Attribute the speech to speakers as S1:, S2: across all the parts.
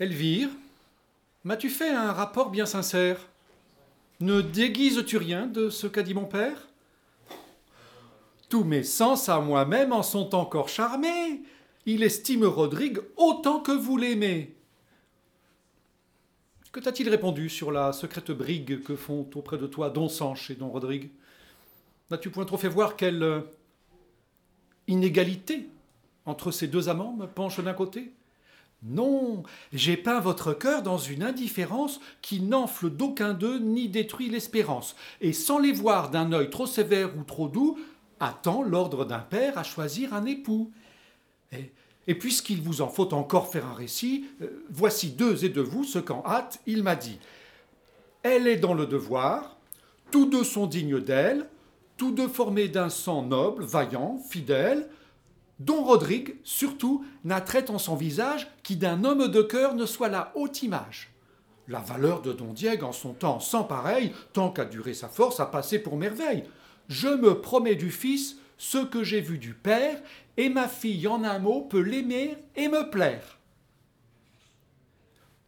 S1: Elvire, m'as-tu fait un rapport bien sincère? Ne déguises-tu rien de ce qu'a dit mon père? Tous mes sens à moi-même en sont encore charmés. Il estime Rodrigue autant que vous l'aimez. Que t'a-t-il répondu sur la secrète brigue que font auprès de toi Don Sanche et Don Rodrigue? N'as-tu point trop fait voir quelle inégalité entre ces deux amants me penche d'un côté? Non, j'ai peint votre cœur dans une indifférence qui n'enfle d'aucun d'eux ni détruit l'espérance, et sans les voir d'un œil trop sévère ou trop doux, attend l'ordre d'un père à choisir un époux. Et, puisqu'il vous en faut encore faire un récit, euh, voici deux et de vous ce qu'en hâte il m'a dit. Elle est dans le devoir, tous deux sont dignes d'elle, tous deux formés d'un sang noble, vaillant, fidèle, Don Rodrigue, surtout, n'a trait en son visage qui d'un homme de cœur ne soit la haute image. La valeur de Don Diego en son temps sans pareil, tant qu'a duré sa force, a passé pour merveille. Je me promets du fils ce que j'ai vu du père, et ma fille en un mot peut l'aimer et me plaire.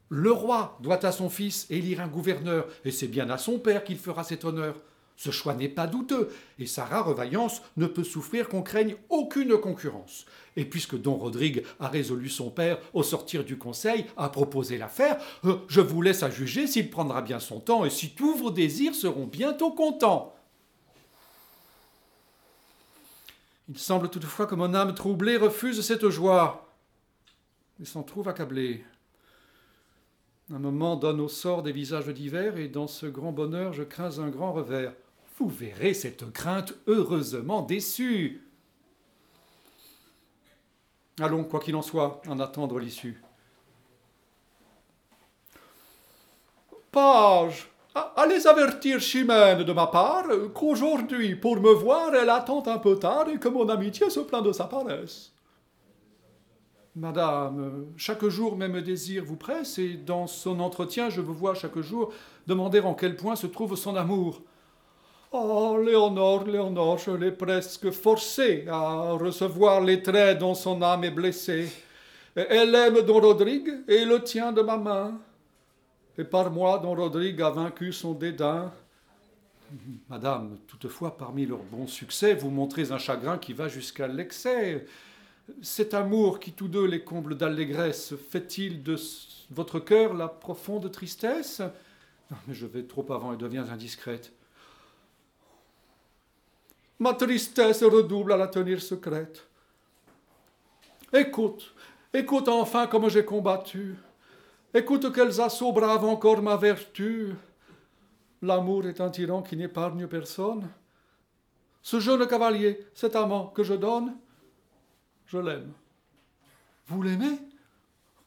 S1: Le roi doit à son fils élire un gouverneur, et c'est bien à son père qu'il fera cet honneur. Ce choix n'est pas douteux, et sa rare vaillance ne peut souffrir qu'on craigne aucune concurrence. Et puisque Don Rodrigue a résolu son père, au sortir du conseil, à proposer l'affaire, euh, je vous laisse à juger s'il prendra bien son temps et si tous vos désirs seront bientôt contents. Il semble toutefois que mon âme troublée refuse cette joie et s'en trouve accablée. Un moment donne au sort des visages divers, et dans ce grand bonheur je crains un grand revers. Vous verrez cette crainte heureusement déçue. Allons, quoi qu'il en soit, en attendre l'issue. Page, allez avertir Chimène de ma part qu'aujourd'hui, pour me voir, elle attend un peu tard et que mon amitié se plaint de sa paresse. Madame, chaque jour même désir vous presse, et dans son entretien, je vous vois chaque jour demander en quel point se trouve son amour. Oh, Léonore, Léonore, je l'ai presque forcée à recevoir les traits dont son âme est blessée. Elle aime Don Rodrigue et le tient de ma main. Et par moi, Don Rodrigue a vaincu son dédain. Madame, toutefois, parmi leurs bons succès, vous montrez un chagrin qui va jusqu'à l'excès. Cet amour qui tous deux les comble d'allégresse, fait-il de votre cœur la profonde tristesse? Mais je vais trop avant et deviens indiscrète. Ma tristesse redouble à la tenir secrète. Écoute, écoute enfin comme j'ai combattu. Écoute quels assauts bravent encore ma vertu. L'amour est un tyran qui n'épargne personne. Ce jeune cavalier, cet amant que je donne, je l'aime. Vous l'aimez?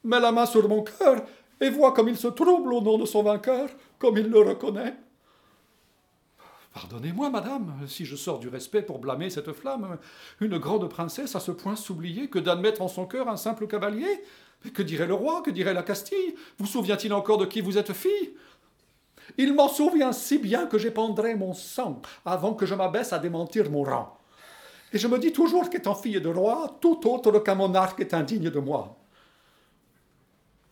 S1: Mets la main sur mon cœur et vois comme il se trouble au nom de son vainqueur, comme il le reconnaît. Pardonnez-moi, madame, si je sors du respect pour blâmer cette flamme. Une grande princesse à ce point s'oublier que d'admettre en son cœur un simple cavalier que dirait le roi Que dirait la Castille? Vous souvient-il encore de qui vous êtes fille? Il m'en souvient si bien que j'épandrai mon sang avant que je m'abaisse à démentir mon rang. Et je me dis toujours qu'étant fille de roi, tout autre qu'un monarque est indigne de moi.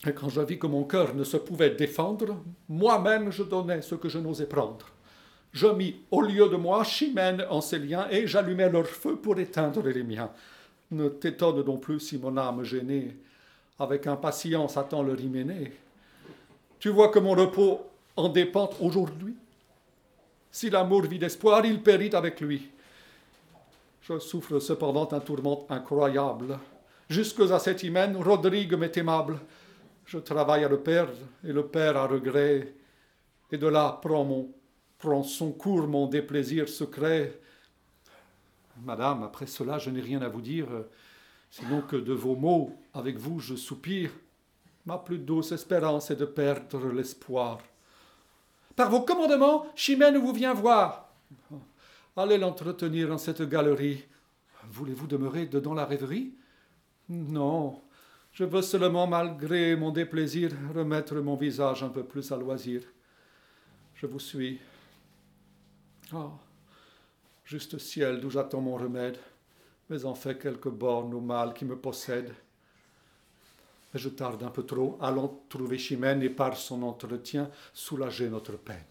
S1: Et quand je vis que mon cœur ne se pouvait défendre, moi-même je donnais ce que je n'osais prendre. Je mis au lieu de moi Chimène en ses liens, et j'allumai leur feu pour éteindre les miens. Ne t'étonne non plus si mon âme gênée, avec impatience attend le hyménée. Tu vois que mon repos en dépend aujourd'hui. Si l'amour vit d'espoir, il périt avec lui. Je souffre cependant un tourment incroyable. Jusque à cet hymen, Rodrigue m'est aimable. Je travaille à le perdre, et le père à regret. Et de là prend, mon, prend son cours mon déplaisir secret. Madame, après cela, je n'ai rien à vous dire, sinon que de vos mots, avec vous, je soupire. Ma plus douce espérance est de perdre l'espoir. Par vos commandements, Chimène vous vient voir. Allez l'entretenir en cette galerie. Voulez-vous demeurer dedans la rêverie? Non, je veux seulement, malgré mon déplaisir, remettre mon visage un peu plus à loisir. Je vous suis. Oh, juste ciel d'où j'attends mon remède, mais en fait quelque borne ou mal qui me possède. Je tarde un peu trop. Allons trouver Chimène et par son entretien soulager notre peine.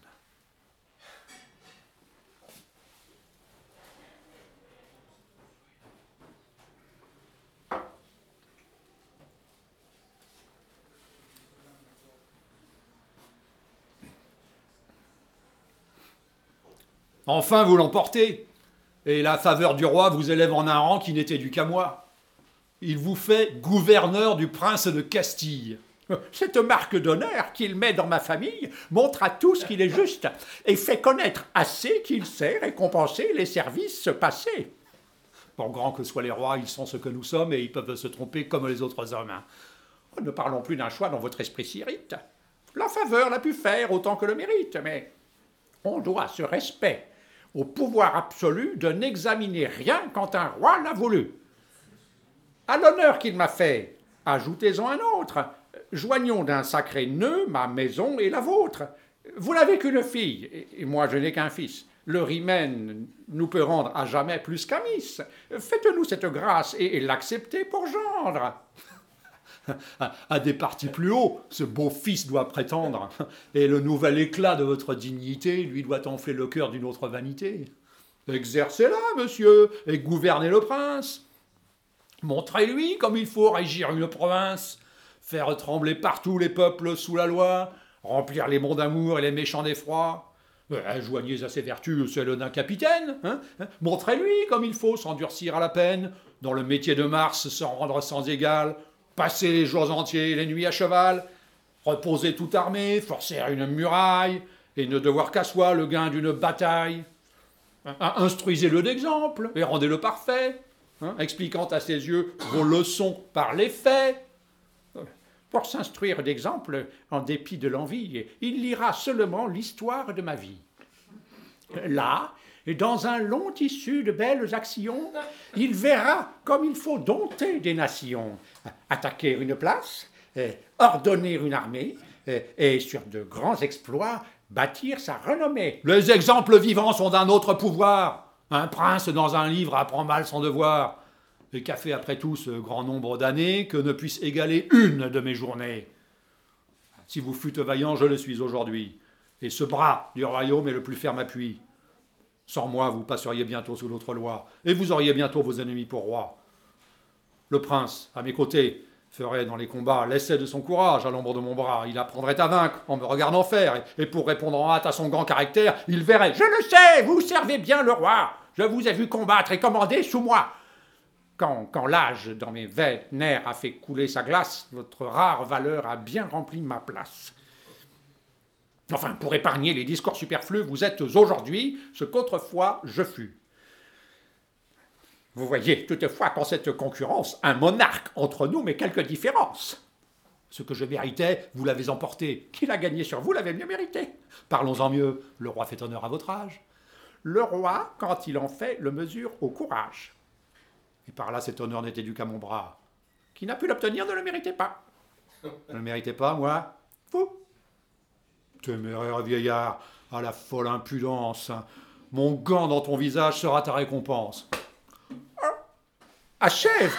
S1: Enfin, vous l'emportez. Et la faveur du roi vous élève en un rang qui n'était dû qu'à moi. Il vous fait gouverneur du prince de Castille.
S2: Cette marque d'honneur qu'il met dans ma famille montre à tous qu'il est juste et fait connaître assez qu'il sait récompenser les services passés.
S1: Pour grand que soient les rois, ils sont ce que nous sommes et ils peuvent se tromper comme les autres hommes.
S2: Ne parlons plus d'un choix dont votre esprit s'irrite. La faveur l'a pu faire autant que le mérite, mais on doit ce respect au pouvoir absolu de n'examiner rien quand un roi l'a voulu. À l'honneur qu'il m'a fait, ajoutez-en un autre. Joignons d'un sacré nœud ma maison et la vôtre. Vous n'avez qu'une fille, et moi je n'ai qu'un fils. Le rimen nous peut rendre à jamais plus qu'amis. Faites-nous cette grâce et l'acceptez pour gendre.
S1: à des partis plus hauts, ce beau fils doit prétendre, et le nouvel éclat de votre dignité lui doit enfler le cœur d'une autre vanité. Exercez-la, monsieur, et gouvernez le prince. Montrez-lui comme il faut régir une province, faire trembler partout les peuples sous la loi, remplir les bons d'amour et les méchants d'effroi. Euh, joignez à ses vertus celles d'un capitaine. Hein, hein. Montrez-lui comme il faut s'endurcir à la peine, dans le métier de Mars se rendre sans égal, passer les jours entiers et les nuits à cheval, reposer toute armée, forcer une muraille, et ne devoir qu'à soi le gain d'une bataille. Instruisez-le d'exemple et rendez-le parfait, hein, expliquant à ses yeux vos leçons par les faits.
S2: Pour s'instruire d'exemple, en dépit de l'envie, il lira seulement l'histoire de ma vie. Là, dans un long tissu de belles actions, il verra comme il faut dompter des nations, attaquer une place, ordonner une armée, et sur de grands exploits, bâtir sa renommée.
S1: Les exemples vivants sont d'un autre pouvoir. Un prince dans un livre apprend mal son devoir. Et qu'a fait après tout ce grand nombre d'années que ne puisse égaler une de mes journées? Si vous fûtes vaillant, je le suis aujourd'hui. Et ce bras du royaume est le plus ferme appui. Sans moi, vous passeriez bientôt sous l'autre loi, et vous auriez bientôt vos ennemis pour rois. Le prince, à mes côtés, ferait dans les combats l'essai de son courage à l'ombre de mon bras. Il apprendrait à vaincre en me regardant faire, et pour répondre en hâte à son grand caractère, il verrait
S2: Je le sais, vous servez bien le roi. Je vous ai vu combattre et commander sous moi. Quand, l'âge dans mes veines a fait couler sa glace, votre rare valeur a bien rempli ma place. Enfin, pour épargner les discours superflus, vous êtes aujourd'hui ce qu'autrefois je fus. Vous voyez toutefois qu'en cette concurrence, un monarque entre nous, mais quelques différences. Ce que je méritais, vous l'avez emporté. Qui l'a gagné sur vous l'avez mieux mérité.
S1: Parlons-en mieux. Le roi fait honneur à votre âge.
S2: Le roi, quand il en fait, le mesure au courage.
S1: Et par là, cet honneur n'était dû qu'à mon bras.
S2: Qui n'a pu l'obtenir ne le méritait pas.
S1: Ne le méritait pas, moi
S2: Vous
S1: Téméraire vieillard, à la folle impudence. Mon gant dans ton visage sera ta récompense.
S2: Achève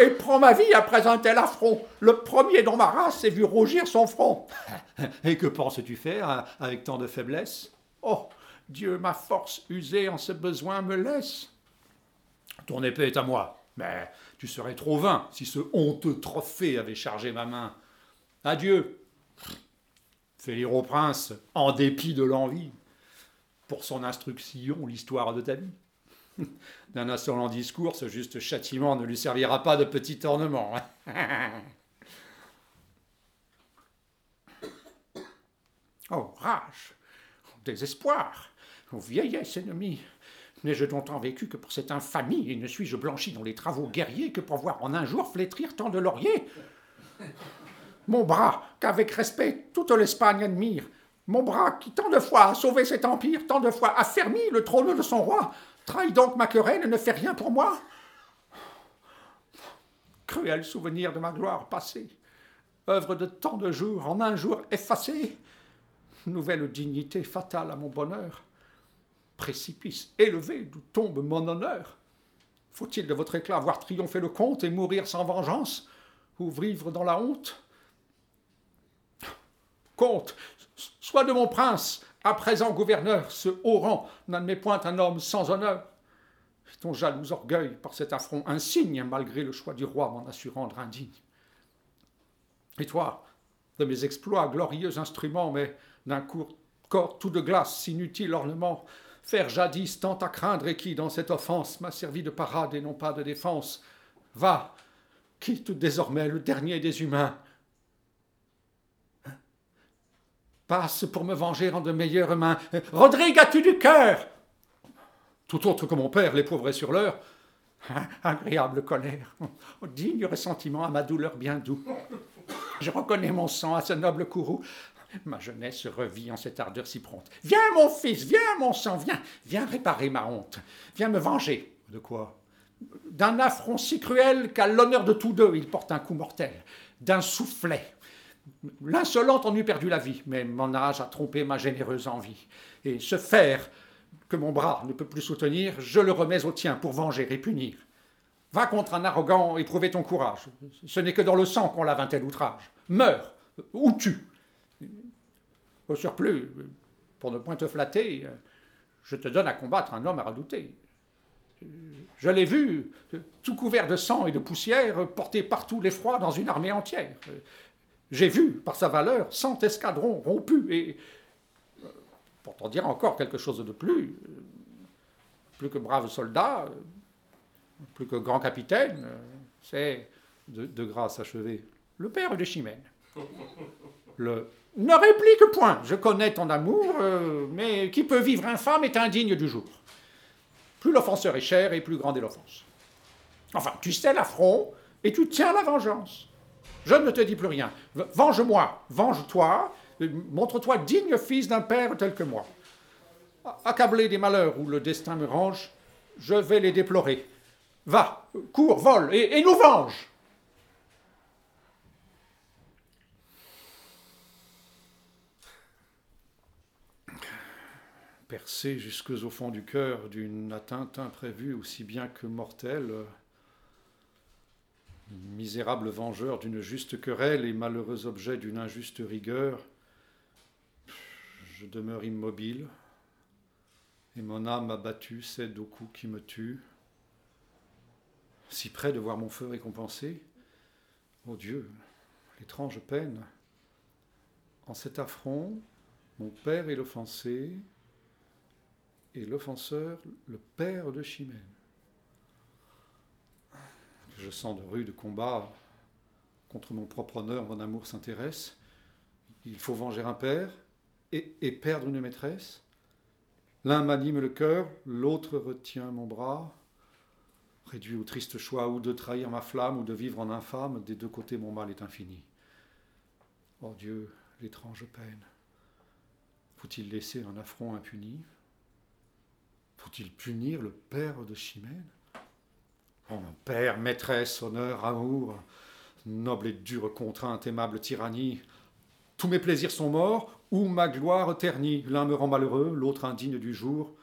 S2: et prends ma vie après un tel affront. Le premier dont ma race ait vu rougir son front.
S1: Et que penses-tu faire hein, avec tant de faiblesse?
S2: Oh, Dieu, ma force usée en ce besoin me laisse.
S1: Ton épée est à moi, mais tu serais trop vain si ce honteux trophée avait chargé ma main. Adieu, Fais lire au prince, en dépit de l'envie, pour son instruction, l'histoire de ta vie. D'un insolent discours, ce juste châtiment ne lui servira pas de petit ornement.
S2: oh, rage, désespoir, oh, vieillesse ennemie, N'ai-je tant vécu que pour cette infamie, et ne suis-je blanchi dans les travaux guerriers que pour voir en un jour flétrir tant de lauriers? Mon bras, qu'avec respect toute l'Espagne admire, mon bras qui tant de fois a sauvé cet empire, tant de fois a fermi le trône de son roi, trahit donc ma querelle et ne fait rien pour moi. Cruel souvenir de ma gloire passée, œuvre de tant de jours en un jour effacée, nouvelle dignité fatale à mon bonheur, précipice élevé d'où tombe mon honneur. Faut-il de votre éclat voir triompher le comte et mourir sans vengeance?
S1: Ou vivre dans la honte? Comte, sois de mon prince, à présent gouverneur, ce haut rang n'admet point un homme sans honneur. ton jaloux orgueil, par cet affront insigne, malgré le choix du roi, m'en assurant rendre indigne. Et toi, de mes exploits, glorieux instruments, mais d'un court corps tout de glace, inutile ornement, faire jadis tant à craindre et qui, dans cette offense, m'a servi de parade et non pas de défense. Va, quitte désormais le dernier des humains. Passe pour me venger en de meilleures mains. Rodrigue, as-tu du cœur? Tout autre que mon père l'éprouverait sur l'heure. Agréable colère, digne ressentiment à ma douleur bien doux. Je reconnais mon sang à ce noble courroux. Ma jeunesse revit en cette ardeur si prompte. Viens, mon fils, viens, mon sang, viens, viens réparer ma honte. Viens me venger.
S2: De quoi?
S1: D'un affront si cruel qu'à l'honneur de tous deux il porte un coup mortel. D'un soufflet. L'insolente en eût perdu la vie, mais mon âge a trompé ma généreuse envie. Et ce fer que mon bras ne peut plus soutenir, je le remets au tien pour venger et punir. Va contre un arrogant et prouver ton courage. Ce n'est que dans le sang qu'on lave un tel outrage. Meurs ou tue. Au surplus, pour ne point te flatter, je te donne à combattre un homme à redouter. Je l'ai vu, tout couvert de sang et de poussière, porter partout l'effroi dans une armée entière. J'ai vu, par sa valeur, cent escadrons rompus et, pour t'en dire encore quelque chose de plus, plus que brave soldat, plus que grand capitaine, c'est, de, grâce achevée, le père de Chimène. Le ne réplique point, je connais ton amour, euh, mais qui peut vivre infâme est indigne du jour. Plus l'offenseur est cher et plus grande est l'offense. Enfin, tu sais l'affront et tu tiens la vengeance. Je ne te dis plus rien. Venge-moi, venge-toi, montre-toi digne fils d'un père tel que moi. Accablé des malheurs où le destin me range, je vais les déplorer. Va, cours, vole, et, nous venge. Percé jusque au fond du cœur d'une atteinte imprévue aussi bien que mortelle, misérable vengeur d'une juste querelle et malheureux objet d'une injuste rigueur, je demeure immobile, et mon âme abattue cède au coup qui me tue. Si près de voir mon feu récompensé, ô Dieu, l'étrange peine. En cet affront, mon père est l'offensé, et l'offenseur le père de Chimène je sens de rudes combats contre mon propre honneur, mon amour s'intéresse. Il faut venger un père et, perdre une maîtresse. L'un m'anime le cœur, l'autre retient mon bras. Réduit au triste choix ou de trahir ma flamme ou de vivre en infâme, des deux côtés mon mal est infini. Oh Dieu, l'étrange peine. Faut-il laisser un affront impuni? Faut-il punir le père de Chimène? Père, maîtresse, honneur, amour, noble et dure contrainte, aimable tyrannie, tous mes plaisirs sont morts, ou ma gloire ternie. L'un me rend malheureux, l'autre indigne du jour.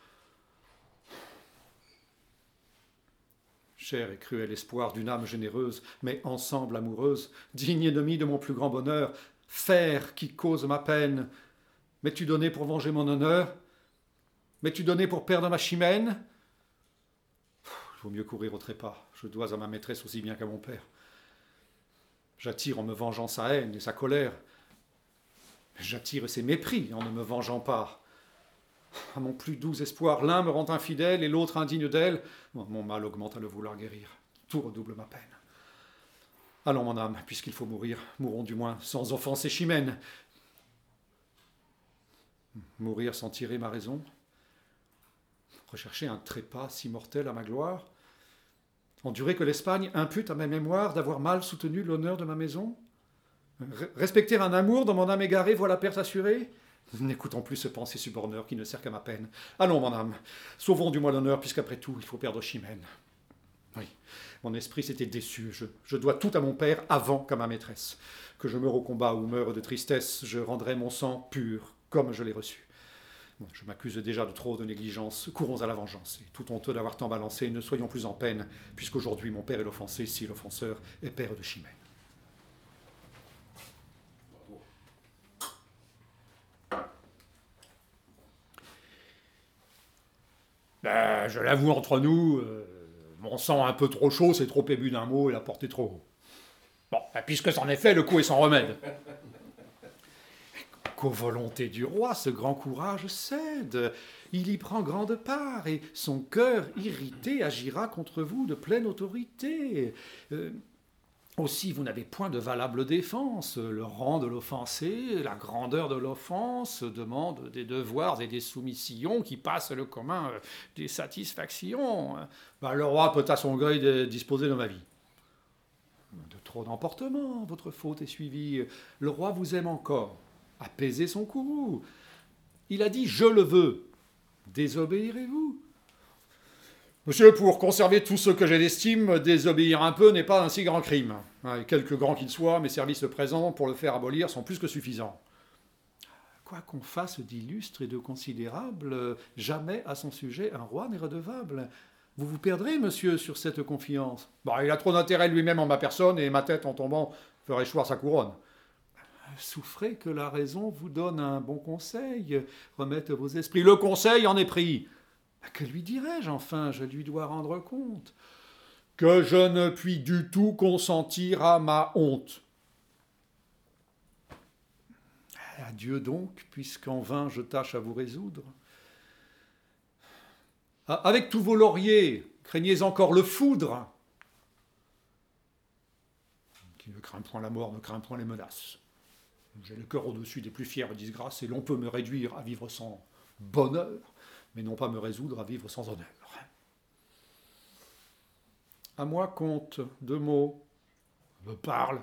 S1: Cher et cruel espoir d'une âme généreuse, mais ensemble amoureuse, digne ennemi de mon plus grand bonheur, fer qui cause ma peine, m'es-tu donné pour venger mon honneur? M'es-tu donné pour perdre ma chimène? Vaut mieux courir au trépas. Je dois à ma maîtresse aussi bien qu'à mon père. J'attire en me vengeant sa haine et sa colère. J'attire ses mépris en ne me vengeant pas. À mon plus doux espoir, l'un me rend infidèle et l'autre indigne d'elle. Mon mal augmente à le vouloir guérir. Tout redouble ma peine. Allons, mon âme, puisqu'il faut mourir, mourons du moins sans offenser Chimène. Mourir sans tirer ma raison rechercher un trépas si mortel à ma gloire Endurer que l'Espagne impute à ma mémoire d'avoir mal soutenu l'honneur de ma maison Respecter un amour dont mon âme égarée voit la perte assurée N'écoutons plus ce pensée suborneur qui ne sert qu'à ma peine. Allons, mon âme, sauvons du moins l'honneur, puisqu'après tout, il faut perdre Chimène. Oui, mon esprit s'était déçu. Je, je, dois tout à mon père avant qu'à ma maîtresse. Que je meure au combat ou meure de tristesse, je rendrai mon sang pur, comme je l'ai reçu je m'accuse déjà de trop de négligence, courons à la vengeance, et tout honteux d'avoir tant balancé, ne soyons plus en peine, puisqu'aujourd'hui mon père est l'offensé, si l'offenseur est père de Chimène.
S2: Ben, je l'avoue entre nous, euh, mon sang un peu trop chaud, c'est trop ébu d'un mot et l'a porté trop haut. Bon, ben, puisque c'en est fait, le coup est sans remède.
S1: Qu'aux volontés du roi, ce grand courage cède. Il y prend grande part, et son cœur irrité agira contre vous de pleine autorité. Euh, aussi, vous n'avez point de valable défense. Le rang de l'offensé, la grandeur de l'offense demandent des devoirs et des soumissions qui passent le commun euh, des satisfactions.
S2: Bah, le roi peut à son gré disposer de ma vie.
S1: De trop d'emportement, votre faute est suivie. Le roi vous aime encore. Apaisez son courroux. Il a dit Je le veux. Désobéirez-vous
S2: Monsieur, pour conserver tout ce que j'ai d'estime, désobéir un peu n'est pas un si grand crime. Hein, quelque grand qu'il soit, mes services présents pour le faire abolir sont plus que suffisants.
S1: Quoi qu'on fasse d'illustre et de considérable, jamais à son sujet un roi n'est redevable. Vous vous perdrez, monsieur, sur cette confiance.
S2: Bah, il a trop d'intérêt lui-même en ma personne, et ma tête en tombant ferait choir sa couronne.
S1: Souffrez que la raison vous donne un bon conseil, remette vos esprits. Le conseil en est pris. Que lui dirais-je enfin Je lui dois rendre compte.
S2: Que je ne puis du tout consentir à ma honte.
S1: Adieu donc, puisqu'en vain je tâche à vous résoudre. Ah, avec tous vos lauriers, craignez encore le foudre.
S2: Qui ne craint point la mort, ne craint point les menaces. J'ai le cœur au-dessus des plus fières disgrâces, et l'on peut me réduire à vivre sans bonheur, mais non pas me résoudre à vivre sans honneur.
S1: À moi, comte, deux mots.
S2: Me parle.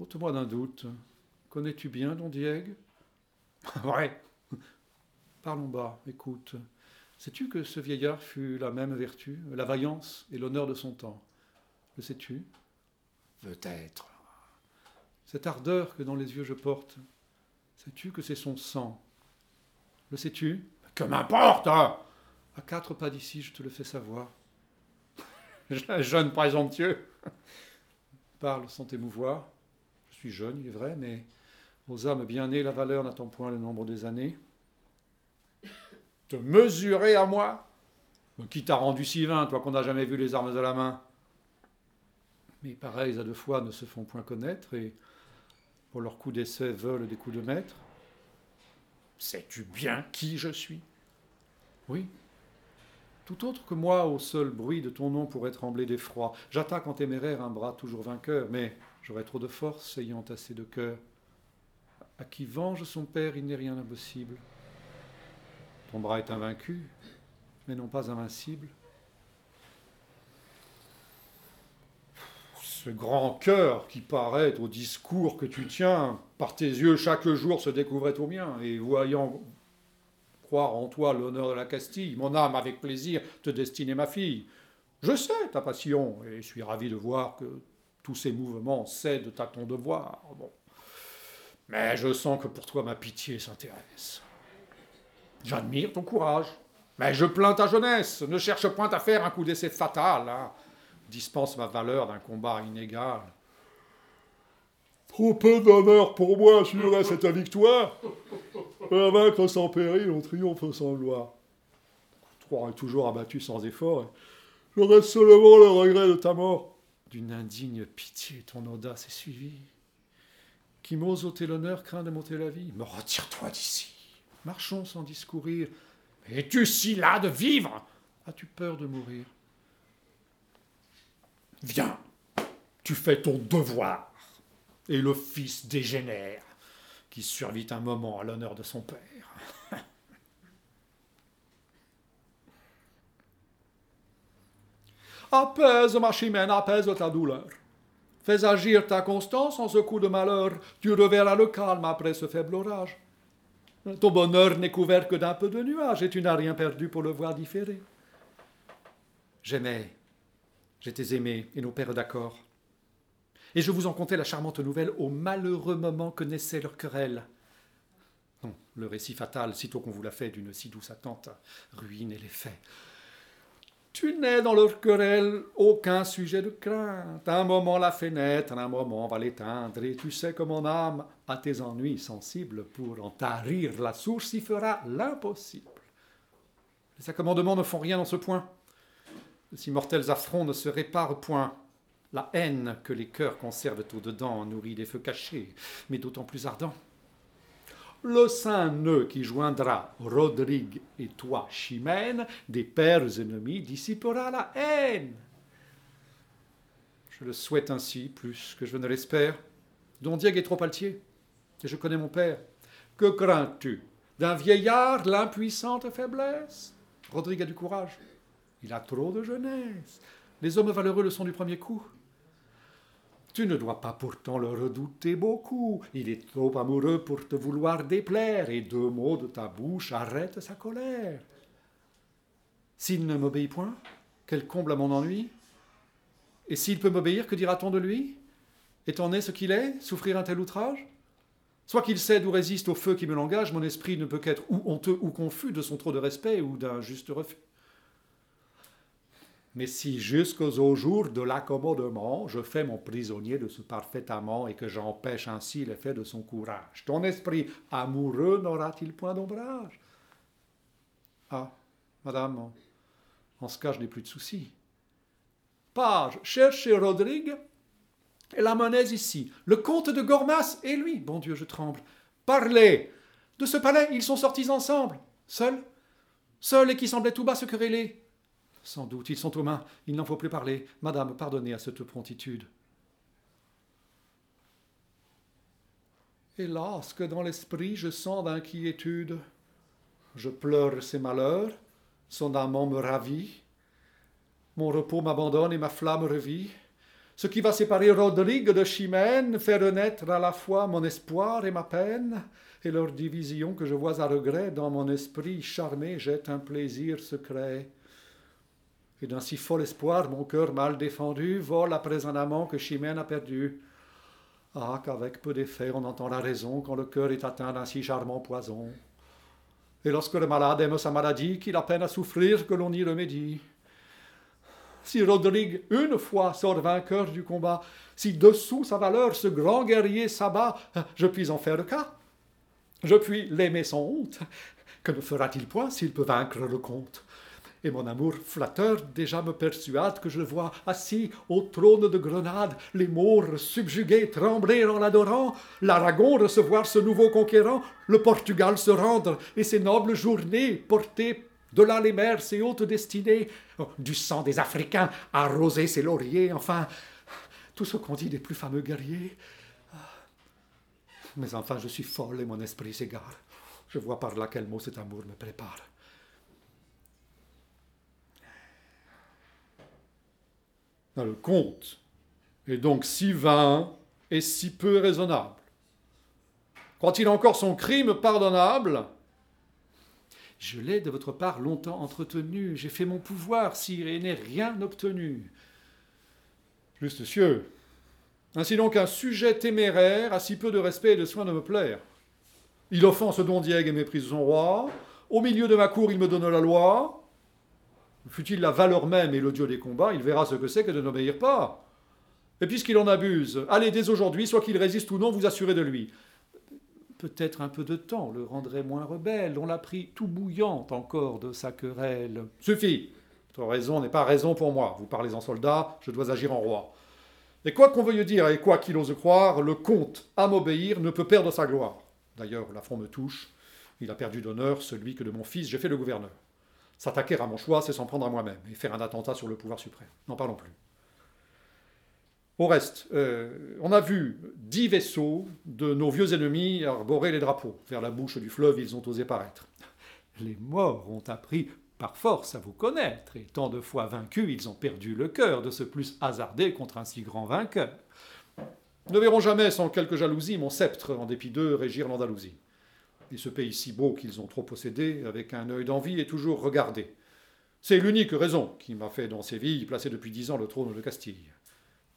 S1: Ôte-moi d'un doute. Connais-tu bien Don Diego?
S2: Ouais.
S1: Parlons bas, écoute. Sais-tu que ce vieillard fut la même vertu, la vaillance et l'honneur de son temps? Le sais-tu?
S2: Peut-être.
S1: Cette ardeur que dans les yeux je porte, sais-tu que c'est son sang? Le sais-tu?
S2: Que m'importe hein?
S1: À quatre pas d'ici, je te le fais savoir.
S2: jeune présomptueux.
S1: Parle sans t'émouvoir. Je suis jeune, il est vrai, mais aux âmes bien nées, la valeur n'attend point le nombre des années.
S2: Te mesurer à moi? Qui t'a rendu si vain, toi qu'on n'a jamais vu les armes à la main?
S1: Mais pareils à deux fois ne se font point connaître, et pour leurs coups d'essai veulent des coups de maître.
S2: Sais-tu bien qui je suis?
S1: Oui, tout autre que moi, au seul bruit de ton nom pourrait trembler d'effroi. J'attaque en téméraire un bras toujours vainqueur, mais j'aurais trop de force ayant assez de cœur. À qui venge son père, il n'est rien d'impossible. Ton bras est invaincu, mais non pas invincible.
S2: Ce grand cœur qui paraît au discours que tu tiens, par tes yeux chaque jour se découvrait au mien, et voyant croire en toi l'honneur de la Castille, mon âme avec plaisir te destiner ma fille. Je sais ta passion et suis ravi de voir que tous ces mouvements cèdent à ton devoir. Mais je sens que pour toi ma pitié s'intéresse. J'admire ton courage, mais je plains ta jeunesse. Ne cherche point à faire un coup d'essai fatal. Hein. Dispense ma valeur d'un combat inégal.
S3: Trop peu d'honneur pour moi assurerait cette victoire. Un vaincre sans péril, on triomphe sans gloire.
S1: Toi est toujours abattu sans effort.
S3: J'aurais seulement le regret de ta mort.
S1: D'une indigne pitié, ton audace est suivie. Qui m'ose ôter l'honneur craint de monter la vie.
S2: Me retire-toi d'ici.
S1: Marchons sans discourir.
S2: Es-tu si las de vivre?
S1: As-tu peur de mourir?
S2: Viens, tu fais ton devoir. Et le fils dégénère qui survit un moment à l'honneur de son père.
S1: apaise, ma chimène, apaise ta douleur. Fais agir ta constance en ce coup de malheur. Tu reverras le calme après ce faible orage. Ton bonheur n'est couvert que d'un peu de nuages et tu n'as rien perdu pour le voir différer. J'aimais, j'étais aimé et nos pères d'accord. Et je vous en contais la charmante nouvelle au malheureux moment que naissait leur querelle. Non, le récit fatal, sitôt qu'on vous l'a fait d'une si douce attente, ruine les faits. Tu n'es dans leur querelle aucun sujet de crainte. Un moment la fait naître, un moment va l'éteindre, et tu sais que mon âme a tes ennuis sensibles pour en tarir la source y fera l'impossible. Les accommodements ne font rien dans ce point. Si mortels affronts ne se réparent point. La haine que les cœurs conservent au-dedans nourrit des feux cachés, mais d'autant plus ardents. Le saint nœud qui joindra Rodrigue et toi, Chimène, des pères ennemis, dissipera la haine. Je le souhaite ainsi, plus que je ne l'espère. Don Diego est trop altier, et je connais mon père. Que crains-tu? D'un vieillard l'impuissante faiblesse? Rodrigue a du courage. Il a trop de jeunesse. Les hommes valeureux le sont du premier coup. Tu ne dois pas pourtant le redouter beaucoup. Il est trop amoureux pour te vouloir déplaire, et deux mots de ta bouche arrêtent sa colère. S'il ne m'obéit point, quel comble à mon ennui Et s'il peut m'obéir, que dira-t-on de lui? Étant né ce qu'il est, souffrir un tel outrage? Soit qu'il cède ou résiste au feu qui me l'engage, mon esprit ne peut qu'être ou honteux ou confus de son trop de respect ou d'un juste refus. Mais si jusqu'au jour de l'accommodement, je fais mon prisonnier de ce parfait amant et que j'empêche ainsi l'effet de son courage, ton esprit amoureux n'aura-t-il point d'ombrage? Ah, madame, en, ce cas, je n'ai plus de soucis. Page, cherchez Rodrigue et la monnaie ici. Le comte de Gormas et lui. Bon Dieu, je tremble. Parlez De ce palais, ils sont sortis ensemble. Seuls Seuls et qui semblaient tout bas se quereller. Sans doute, ils sont aux mains. Il n'en faut plus parler. Madame, pardonnez à cette promptitude. Hélas, que dans l'esprit je sens d'inquiétude. Je pleure ses malheurs, son amant me ravit, mon repos m'abandonne et ma flamme revit. Ce qui va séparer Rodrigue de Chimène fait renaître à la fois mon espoir et ma peine, et leur division que je vois à regret dans mon esprit charmé jette un plaisir secret. Et d'un si fol espoir, mon cœur mal défendu vole après un amant que Chimène a perdu. Ah, qu'avec peu d'effet on entend la raison quand le cœur est atteint d'un si charmant poison. Et lorsque le malade aime sa maladie, qu'il a peine à souffrir que l'on y remédie si Rodrigue une fois sort vainqueur du combat, si dessous sa valeur ce grand guerrier s'abat, je puis en faire le cas. Je puis l'aimer sans honte. Que ne fera-t-il point s'il peut vaincre le comte? Et mon amour flatteur déjà me persuade que je vois assis au trône de Grenade les Maures subjugués trembler en l'adorant, l'Aragon recevoir ce nouveau conquérant, le Portugal se rendre et ses nobles journées porter de là les mers, ses hautes destinées, du sang des Africains arroser ses lauriers, enfin, tout ce qu'on dit des plus fameux guerriers. Mais enfin, je suis folle et mon esprit s'égare. Je vois par là quel mot cet amour me prépare. Le conte est donc si vain et si peu raisonnable. Croit-il encore son crime pardonnable? Je l'ai de votre part longtemps entretenu, j'ai fait mon pouvoir, sire, et n'ai rien obtenu. Juste cieux. Ainsi donc un sujet téméraire a si peu de respect et de soin de me plaire. Il offense Don Diego et méprise son roi. Au milieu de ma cour, il me donne la loi. Fut-il la valeur même et l'odieux des combats, il verra ce que c'est que de n'obéir pas. Et puisqu'il en abuse, allez dès aujourd'hui, soit qu'il résiste ou non, vous assurez de lui. Peut-être un peu de temps le rendrait moins rebelle. On l'a pris tout bouillante encore de sa querelle. Suffit. Votre raison n'est pas raison pour moi. Vous parlez en soldat, je dois agir en roi. Et quoi qu'on veuille dire et quoi qu'il ose croire, le comte, à m'obéir, ne peut perdre sa gloire. D'ailleurs, l'affront me touche. Il a perdu d'honneur celui que de mon fils j'ai fait le gouverneur. S'attaquer à mon choix, c'est s'en prendre à moi-même et faire un attentat sur le pouvoir suprême. N'en parlons plus. Au reste, euh, on a vu dix vaisseaux de nos vieux ennemis arborer les drapeaux. Vers la bouche du fleuve, ils ont osé paraître. Les morts ont appris par force à vous connaître, et tant de fois vaincus, ils ont perdu le cœur de se plus hasarder contre un si grand vainqueur. Ne verront jamais sans quelque jalousie mon sceptre, en dépit d'eux, régir l'Andalousie. Et ce pays si beau qu'ils ont trop possédé, avec un œil d'envie, est toujours regardé. C'est l'unique raison qui m'a fait dans Séville placer depuis dix ans le trône de Castille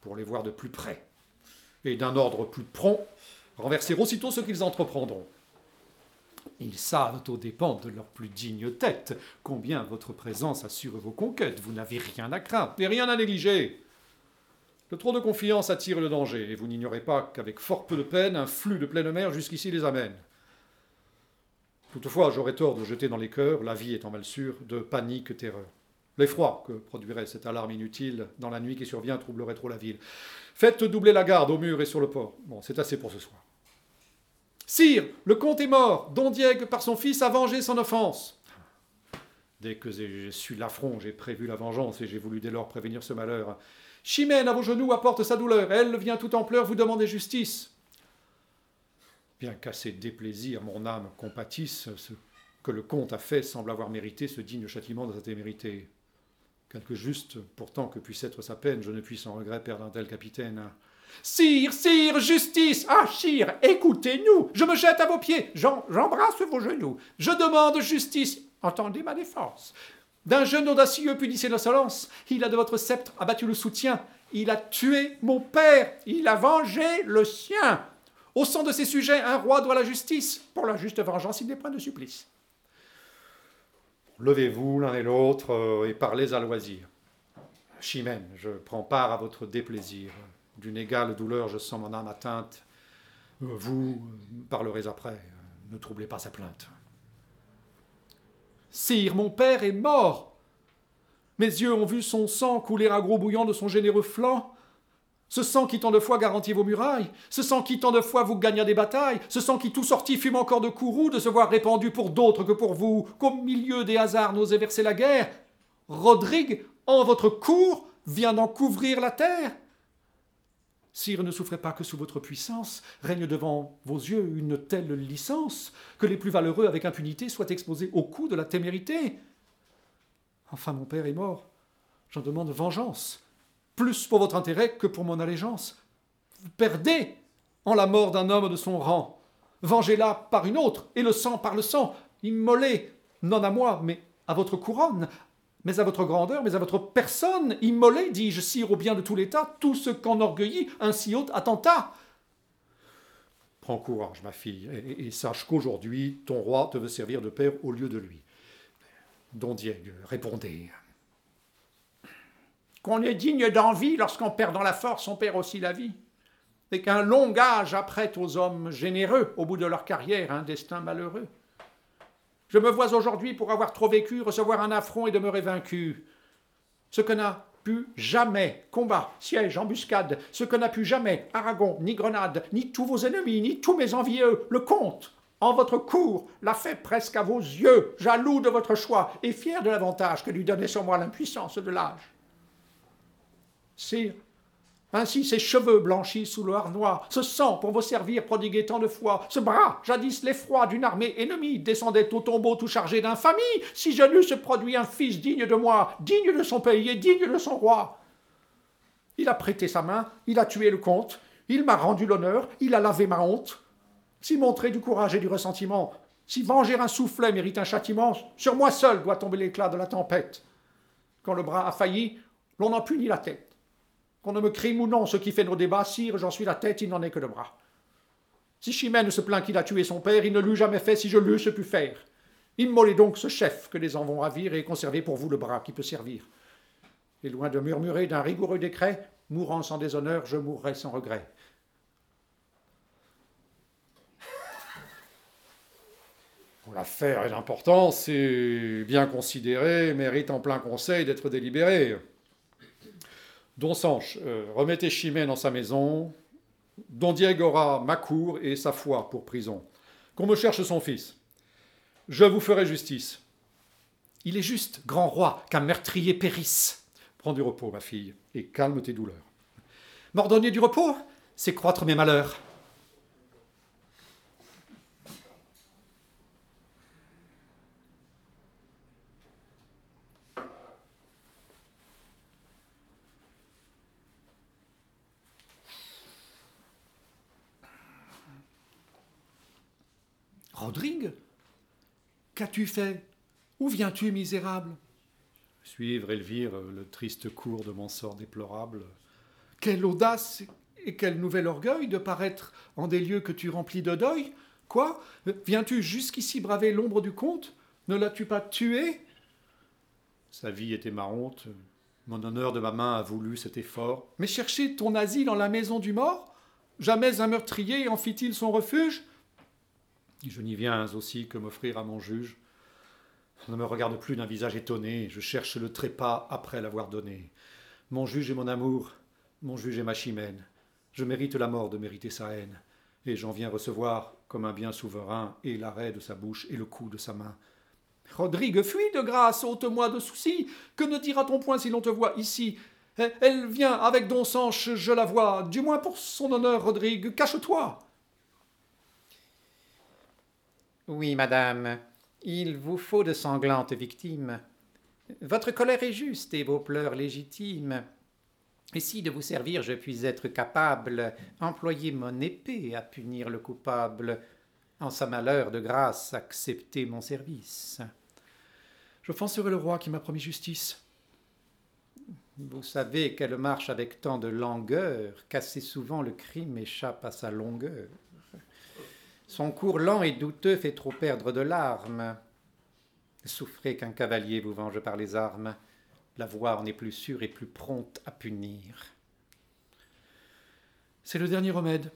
S1: pour les voir de plus près, et d'un ordre plus prompt, renverser aussitôt ce qu'ils entreprendront. Ils savent aux dépens de leur plus digne tête combien votre présence assure vos conquêtes. Vous n'avez rien à craindre et rien à négliger. Le trop de confiance attire le danger, et vous n'ignorez pas qu'avec fort peu de peine, un flux de pleine mer jusqu'ici les amène. Toutefois, j'aurais tort de jeter dans les cœurs, la vie étant mal sûre, de panique, terreur. L'effroi que produirait cette alarme inutile dans la nuit qui survient troublerait trop la ville. Faites doubler la garde au mur et sur le port. Bon, c'est assez pour ce soir. Sire, le comte est mort. Don Diego, par son fils, a vengé son offense. Dès que j'ai su l'affront, j'ai prévu la vengeance et j'ai voulu dès lors prévenir ce malheur. Chimène à vos genoux apporte sa douleur. Elle vient tout en pleurs vous demander justice. Bien qu'à ses déplaisirs, mon âme compatisse, ce que le comte a fait semble avoir mérité ce digne châtiment de sa témérité. Quelque juste pourtant que puisse être sa peine, je ne puis sans regret perdre un tel capitaine. Sire, sire, justice Ah, sire, écoutez-nous Je me jette à vos pieds, j'embrasse vos genoux. Je demande justice. Entendez ma défense. D'un jeune audacieux punissez l'insolence. Il a de votre sceptre abattu le soutien. Il a tué mon père. Il a vengé le sien. Au sang de ses sujets, un roi doit la justice. Pour la juste vengeance, il n'est point de supplice. Levez-vous l'un et l'autre euh, et parlez à loisir. Chimène, je prends part à votre déplaisir. D'une égale douleur, je sens mon âme atteinte. Euh, vous parlerez après. Ne troublez pas sa plainte. Sire, mon père est mort. Mes yeux ont vu son sang couler à gros bouillon de son généreux flanc. Ce sang qui tant de fois garantit vos murailles, ce sang qui tant de fois vous gagna des batailles, ce sang qui tout sorti fume encore de courroux de se voir répandu pour d'autres que pour vous, qu'au milieu des hasards n'osait verser la guerre. Rodrigue, en votre cour, vient d'en couvrir la terre. Sire, ne souffrez pas que sous votre puissance règne devant vos yeux une telle licence, que les plus valeureux avec impunité soient exposés au coup de la témérité. Enfin, mon père est mort. J'en demande vengeance plus pour votre intérêt que pour mon allégeance. Vous perdez en la mort d'un homme de son rang. Vengez-la par une autre, et le sang par le sang. Immolez, non à moi, mais à votre couronne, mais à votre grandeur, mais à votre personne. Immolez, dis-je, sire, au bien de tout l'État, tout ce qu'enorgueillit un si haut attentat. Prends courage, ma fille, et, sache qu'aujourd'hui, ton roi te veut servir de père au lieu de lui. Don Diego, répondez
S2: qu'on est digne d'envie lorsqu'on perd dans la force, on perd aussi la vie, et qu'un long âge apprête aux hommes généreux, au bout de leur carrière, un destin malheureux. Je me vois aujourd'hui, pour avoir trop vécu, recevoir un affront et demeurer vaincu. Ce que n'a pu jamais combat, siège, embuscade, ce que n'a pu jamais Aragon, ni Grenade, ni tous vos ennemis, ni tous mes envieux, le comte, en votre cour, l'a fait presque à vos yeux, jaloux de votre choix et fier de l'avantage que lui donnait sur moi l'impuissance de l'âge. Sire, ainsi ces cheveux blanchis sous le harnois, ce sang pour vous servir prodigué tant de fois, ce bras, jadis l'effroi d'une armée ennemie, descendait au tombeau tout chargé d'infamie, si je n'eusse produit un fils digne de moi, digne de son pays et digne de son roi. Il a prêté sa main, il a tué le comte, il m'a rendu l'honneur, il a lavé ma honte. Si montrer du courage et du ressentiment, si venger un soufflet mérite un châtiment, sur moi seul doit tomber l'éclat de la tempête. Quand le bras a failli, l'on en punit la tête. Qu'on ne me crime ou non ce qui fait nos débats, sire, j'en suis la tête, il n'en est que le bras. Si Chimène se plaint qu'il a tué son père, il ne l'eût jamais fait si je l'eusse pu faire. Immolez donc ce chef que les ans vont ravir et conservez pour vous le bras qui peut servir. Et loin de murmurer d'un rigoureux décret, mourant sans déshonneur, je mourrai sans regret.
S1: L'affaire est d'importance et bien considérée, mérite en plein conseil d'être délibérée. Don Sanche, euh, remettez Chimène dans sa maison. Don Diego aura ma cour et sa foi pour prison. Qu'on me cherche son fils. Je vous ferai justice. Il est juste, grand roi, qu'un meurtrier périsse. Prends du repos, ma fille, et calme tes douleurs. M'ordonner du repos, c'est croître mes malheurs. Rodrigue Qu'as-tu fait? Où viens-tu, misérable? Suivre Elvire le triste cours de mon sort déplorable. Quelle audace et quel nouvel orgueil de paraître en des lieux que tu remplis de deuil. Quoi? Viens-tu jusqu'ici braver l'ombre du comte? Ne l'as-tu pas tué? Sa vie était ma honte. Mon honneur de ma main a voulu cet effort. Mais chercher ton asile en la maison du mort? Jamais un meurtrier en fit-il son refuge? Je n'y viens aussi que m'offrir à mon juge. Ne me regarde plus d'un visage étonné, je cherche le trépas après l'avoir donné. Mon juge est mon amour, mon juge est ma chimène. Je mérite la mort de mériter sa haine, et j'en viens recevoir, comme un bien souverain, et l'arrêt de sa bouche et le coup de sa main. Rodrigue, fuis de grâce, ôte-moi de soucis. Que ne dira-t-on point si l'on te voit ici? Elle vient avec Don Sanche, je la vois. Du moins pour son honneur, Rodrigue, cache-toi.
S2: Oui, madame, il vous faut de sanglantes victimes. Votre colère est juste et vos pleurs légitimes. Et si de vous servir je puis être capable, employez mon épée à punir le coupable. En sa malheur de grâce, acceptez mon service.
S1: J'offenserai le roi qui m'a promis justice.
S2: Vous savez qu'elle marche avec tant de langueur qu'assez souvent le crime échappe à sa longueur. Son cours lent et douteux fait trop perdre de larmes. Souffrez qu'un cavalier vous venge par les armes. La voix en est plus sûre et plus prompte à punir.
S1: C'est le dernier remède.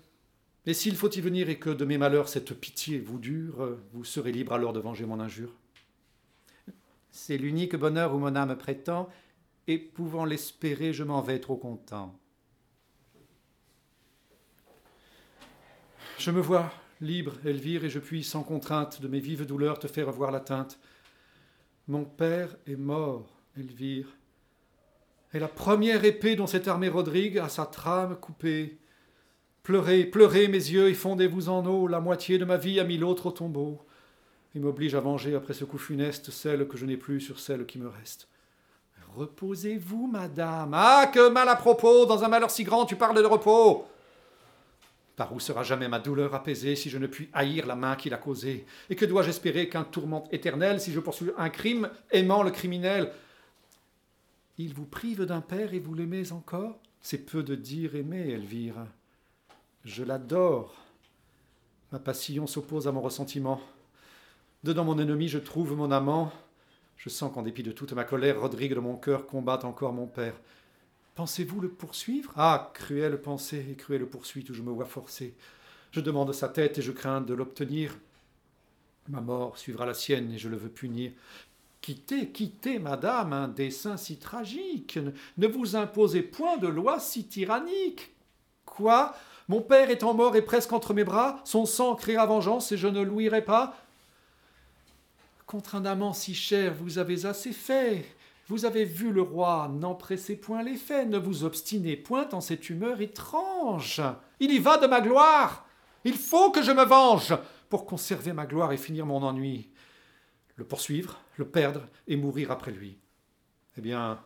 S1: Et s'il faut y venir et que de mes malheurs cette pitié vous dure, vous serez libre alors de venger mon injure.
S2: C'est l'unique bonheur où mon âme prétend, et pouvant l'espérer, je m'en vais trop content.
S1: Je me vois, libre, Elvire, et je puis, sans contrainte de mes vives douleurs, te faire voir la teinte. Mon père est mort, Elvire, et la première épée dont s'est armé Rodrigue a sa trame coupée. Pleurez, pleurez, mes yeux, et fondez-vous en eau, la moitié de ma vie a mis l'autre au tombeau, et m'oblige à venger après ce coup funeste celle que je n'ai plus sur celle qui me reste. Reposez-vous, madame. Ah, que mal à propos, dans un malheur si grand, tu parles de repos. Par où sera jamais ma douleur apaisée si je ne puis haïr la main qui l'a causée? Et que dois-je espérer qu'un tourment éternel si je poursuis un crime aimant le criminel? Il vous prive d'un père et vous l'aimez encore? C'est peu de dire aimer, Elvire. Je l'adore. Ma passion s'oppose à mon ressentiment. Dedans mon ennemi, je trouve mon amant. Je sens qu'en dépit de toute ma colère, Rodrigue de mon cœur combat encore mon père. Pensez-vous le poursuivre? Ah, cruelle pensée et cruelle poursuite où je me vois forcé. Je demande sa tête et je crains de l'obtenir. Ma mort suivra la sienne et je le veux punir. Quittez, quittez, madame, un dessein si tragique. Ne vous imposez point de loi si tyrannique. Quoi? Mon père étant mort et presque entre mes bras, son sang créera vengeance et je ne l'ouïrai pas Contre un amant si cher, vous avez assez fait. Vous avez vu le roi, n'en pressez point les faits, ne vous obstinez point en cette humeur étrange. Il y va de ma gloire. Il faut que je me venge pour conserver ma gloire et finir mon ennui. Le poursuivre, le perdre et mourir après lui. Eh bien,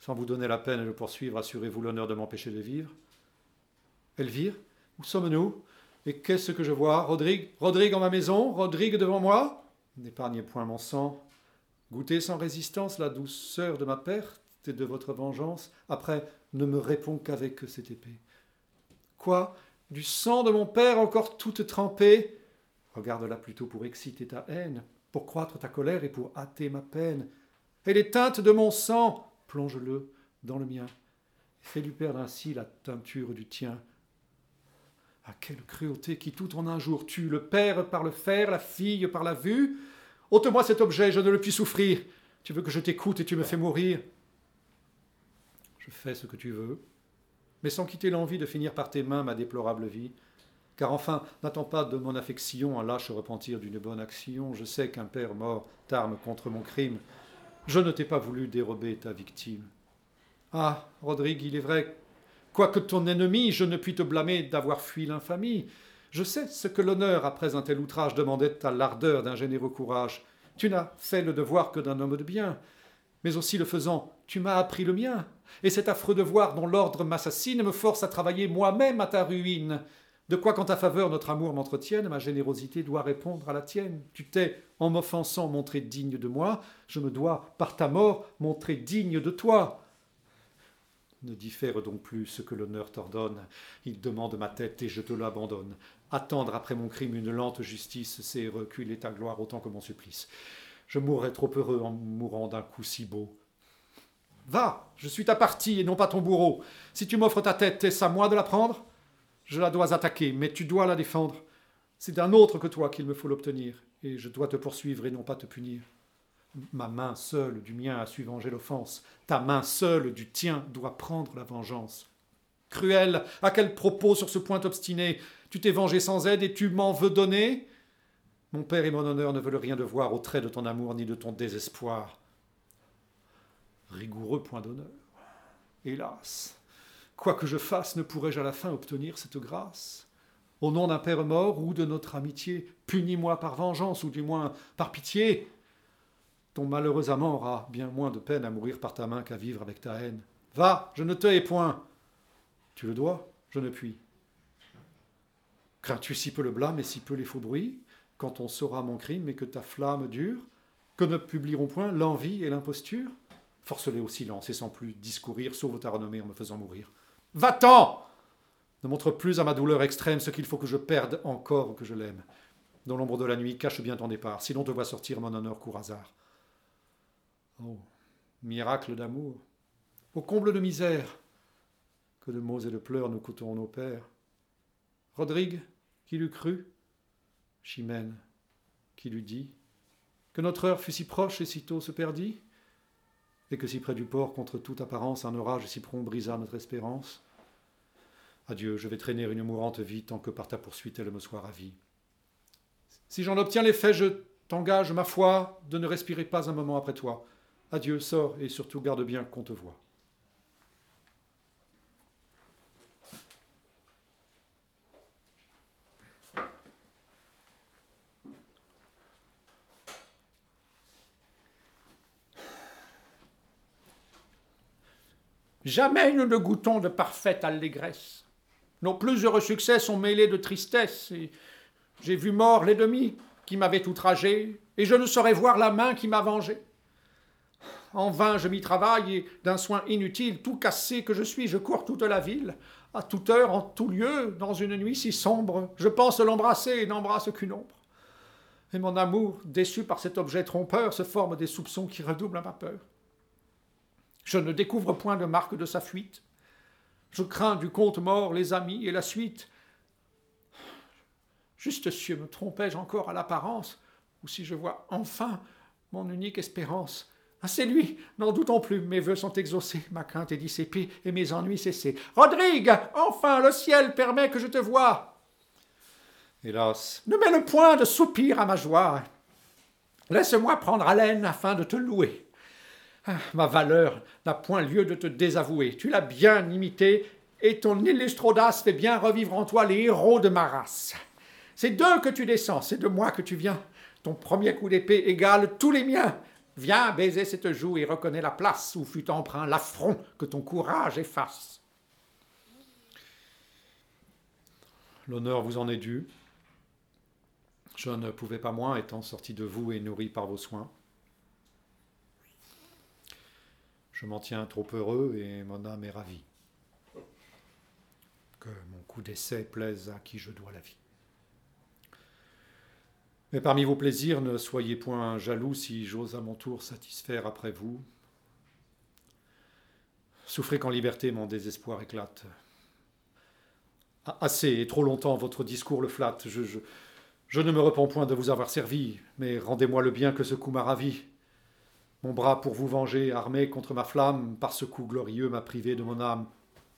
S1: sans vous donner la peine de le poursuivre, assurez-vous l'honneur de m'empêcher de vivre. Elvire, où sommes-nous? Et qu'est-ce que je vois? Rodrigue Rodrigue en ma maison? Rodrigue devant moi? N'épargnez point mon sang, Goûtez sans résistance la douceur de ma perte et de votre vengeance. Après, ne me réponds qu'avec cette épée. Quoi? Du sang de mon père encore toute trempée? Regarde-la plutôt pour exciter ta haine, pour croître ta colère et pour hâter ma peine. Et les teintes de mon sang, plonge-le dans le mien. Fais-lui perdre ainsi la teinture du tien. Ah, quelle cruauté qui tout en un jour tue le père par le fer, la fille par la vue, Ôte-moi cet objet, je ne le puis souffrir. Tu veux que je t'écoute et tu me fais mourir Je fais ce que tu veux, mais sans quitter l'envie de finir par tes mains ma déplorable vie. Car enfin, n'attends pas de mon affection un lâche repentir d'une bonne action. Je sais qu'un père mort t'arme contre mon crime. Je ne t'ai pas voulu dérober ta victime. Ah, Rodrigue, il est vrai, quoique ton ennemi, je ne puis te blâmer d'avoir fui l'infamie. Je sais ce que l'honneur, après un tel outrage, demandait à l'ardeur d'un généreux courage. Tu n'as fait le devoir que d'un homme de bien, mais aussi le faisant, tu m'as appris le mien. Et cet affreux devoir dont l'ordre m'assassine me force à travailler moi-même à ta ruine. De quoi qu'en ta faveur notre amour m'entretienne, ma générosité doit répondre à la tienne. Tu t'es, en m'offensant, montré digne de moi, je me dois, par ta mort, montrer digne de toi. Ne diffère donc plus ce que l'honneur t'ordonne. Il demande ma tête et je te l'abandonne. Attendre après mon crime une lente justice, c'est reculer ta gloire autant que mon supplice. Je mourrais trop heureux en mourant d'un coup si beau. Va, je suis ta partie et non pas ton bourreau. Si tu m'offres ta tête, est-ce à moi de la prendre? Je la dois attaquer, mais tu dois la défendre. C'est d'un autre que toi qu'il me faut l'obtenir, et je dois te poursuivre et non pas te punir. Ma main seule du mien a su venger l'offense, ta main seule du tien doit prendre la vengeance. Cruel, à quel propos sur ce point obstiné? Tu t'es vengé sans aide et tu m'en veux donner? Mon père et mon honneur ne veulent rien devoir au trait de ton amour ni de ton désespoir. Rigoureux point d'honneur. Hélas, quoi que je fasse, ne pourrai-je à la fin obtenir cette grâce? Au nom d'un père mort ou de notre amitié, punis-moi par vengeance ou du moins par pitié. Ton malheureux amant aura bien moins de peine à mourir par ta main qu'à vivre avec ta haine. Va, je ne te hais point. Tu le dois, je ne puis. Crains-tu si peu le blâme et si peu les faux bruits, quand on saura mon crime et que ta flamme dure, que ne publieront point l'envie et l'imposture? Force-les au silence et sans plus discourir, sauve ta renommée en me faisant mourir. Va-t'en Ne montre plus à ma douleur extrême ce qu'il faut que je perde encore ou que je l'aime. Dans l'ombre de la nuit, cache bien ton départ, sinon te voit sortir mon honneur court hasard. Oh, miracle d'amour, au comble de misère, de mots et de pleurs nous coûteront nos pères. Rodrigue, qui l'eût cru? Chimène, qui l'eût dit? Que notre heure fut si proche et si tôt se perdit? Et que si près du port, contre toute apparence, un orage si prompt brisa notre espérance? Adieu, je vais traîner une mourante vie tant que par ta poursuite elle me soit ravie. Si j'en obtiens l'effet, je t'engage, ma foi, de ne respirer pas un moment après toi. Adieu, sors et surtout garde bien qu'on te voit.
S2: Jamais nous ne goûtons de parfaite allégresse. Nos plus heureux succès sont mêlés de tristesse. J'ai vu mort l'ennemi qui m'avait outragé, et je ne saurais voir la main qui m'a vengé. En vain je m'y travaille, et d'un soin inutile, tout cassé que je suis, je cours toute la ville, à toute heure, en tout lieu, dans une nuit si sombre. Je pense l'embrasser et n'embrasse qu'une ombre. Et mon amour, déçu par cet objet trompeur, se forme des soupçons qui redoublent ma peur. Je ne découvre point de marque de sa fuite. Je crains du compte mort les amis et la suite. Juste cieux, me trompais-je encore à l'apparence, ou si je vois enfin mon unique espérance? Ah, c'est lui, n'en doutons plus, mes voeux sont exaucés, ma crainte est dissipée et mes ennuis cessés. Rodrigue, enfin le ciel permet que je te voie.
S1: Hélas.
S2: Ne mets le point de soupir à ma joie. Laisse-moi prendre haleine afin de te louer. Ah, ma valeur n'a point lieu de te désavouer. Tu l'as bien imité, et ton illustre audace fait bien revivre en toi les héros de ma race. C'est d'eux que tu descends, c'est de moi que tu viens. Ton premier coup d'épée égale tous les miens. Viens baiser cette joue et reconnais la place où fut emprunt l'affront que ton courage efface.
S1: L'honneur vous en est dû. Je ne pouvais pas moins, étant sorti de vous et nourri par vos soins. Je m'en tiens trop heureux et mon âme est ravie. Que mon coup d'essai plaise à qui je dois la vie. Mais parmi vos plaisirs, ne soyez point jaloux si j'ose à mon tour satisfaire après vous. Souffrez qu'en liberté mon désespoir éclate. Assez et trop longtemps votre discours le flatte. Je ne me repens point de vous avoir servi, mais rendez-moi le bien que ce coup m'a ravi. Mon bras pour vous venger, armé contre ma flamme, par ce coup glorieux m'a privé de mon âme.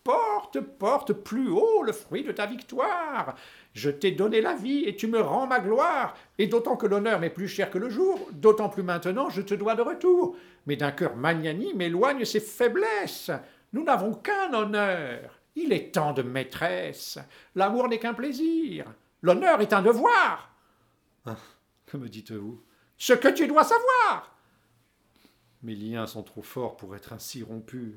S2: Porte, porte plus haut le fruit de ta victoire. Je t'ai donné la vie et tu me rends ma gloire. Et d'autant que l'honneur m'est plus cher que le jour, d'autant plus maintenant je te dois de retour. Mais d'un cœur magnanime éloigne ses faiblesses. Nous n'avons qu'un honneur. Il est temps de maîtresse. L'amour n'est qu'un plaisir. L'honneur est un devoir.
S1: Ah, que me dites-vous?
S2: Ce que tu dois savoir.
S1: Mes liens sont trop forts pour être ainsi rompus.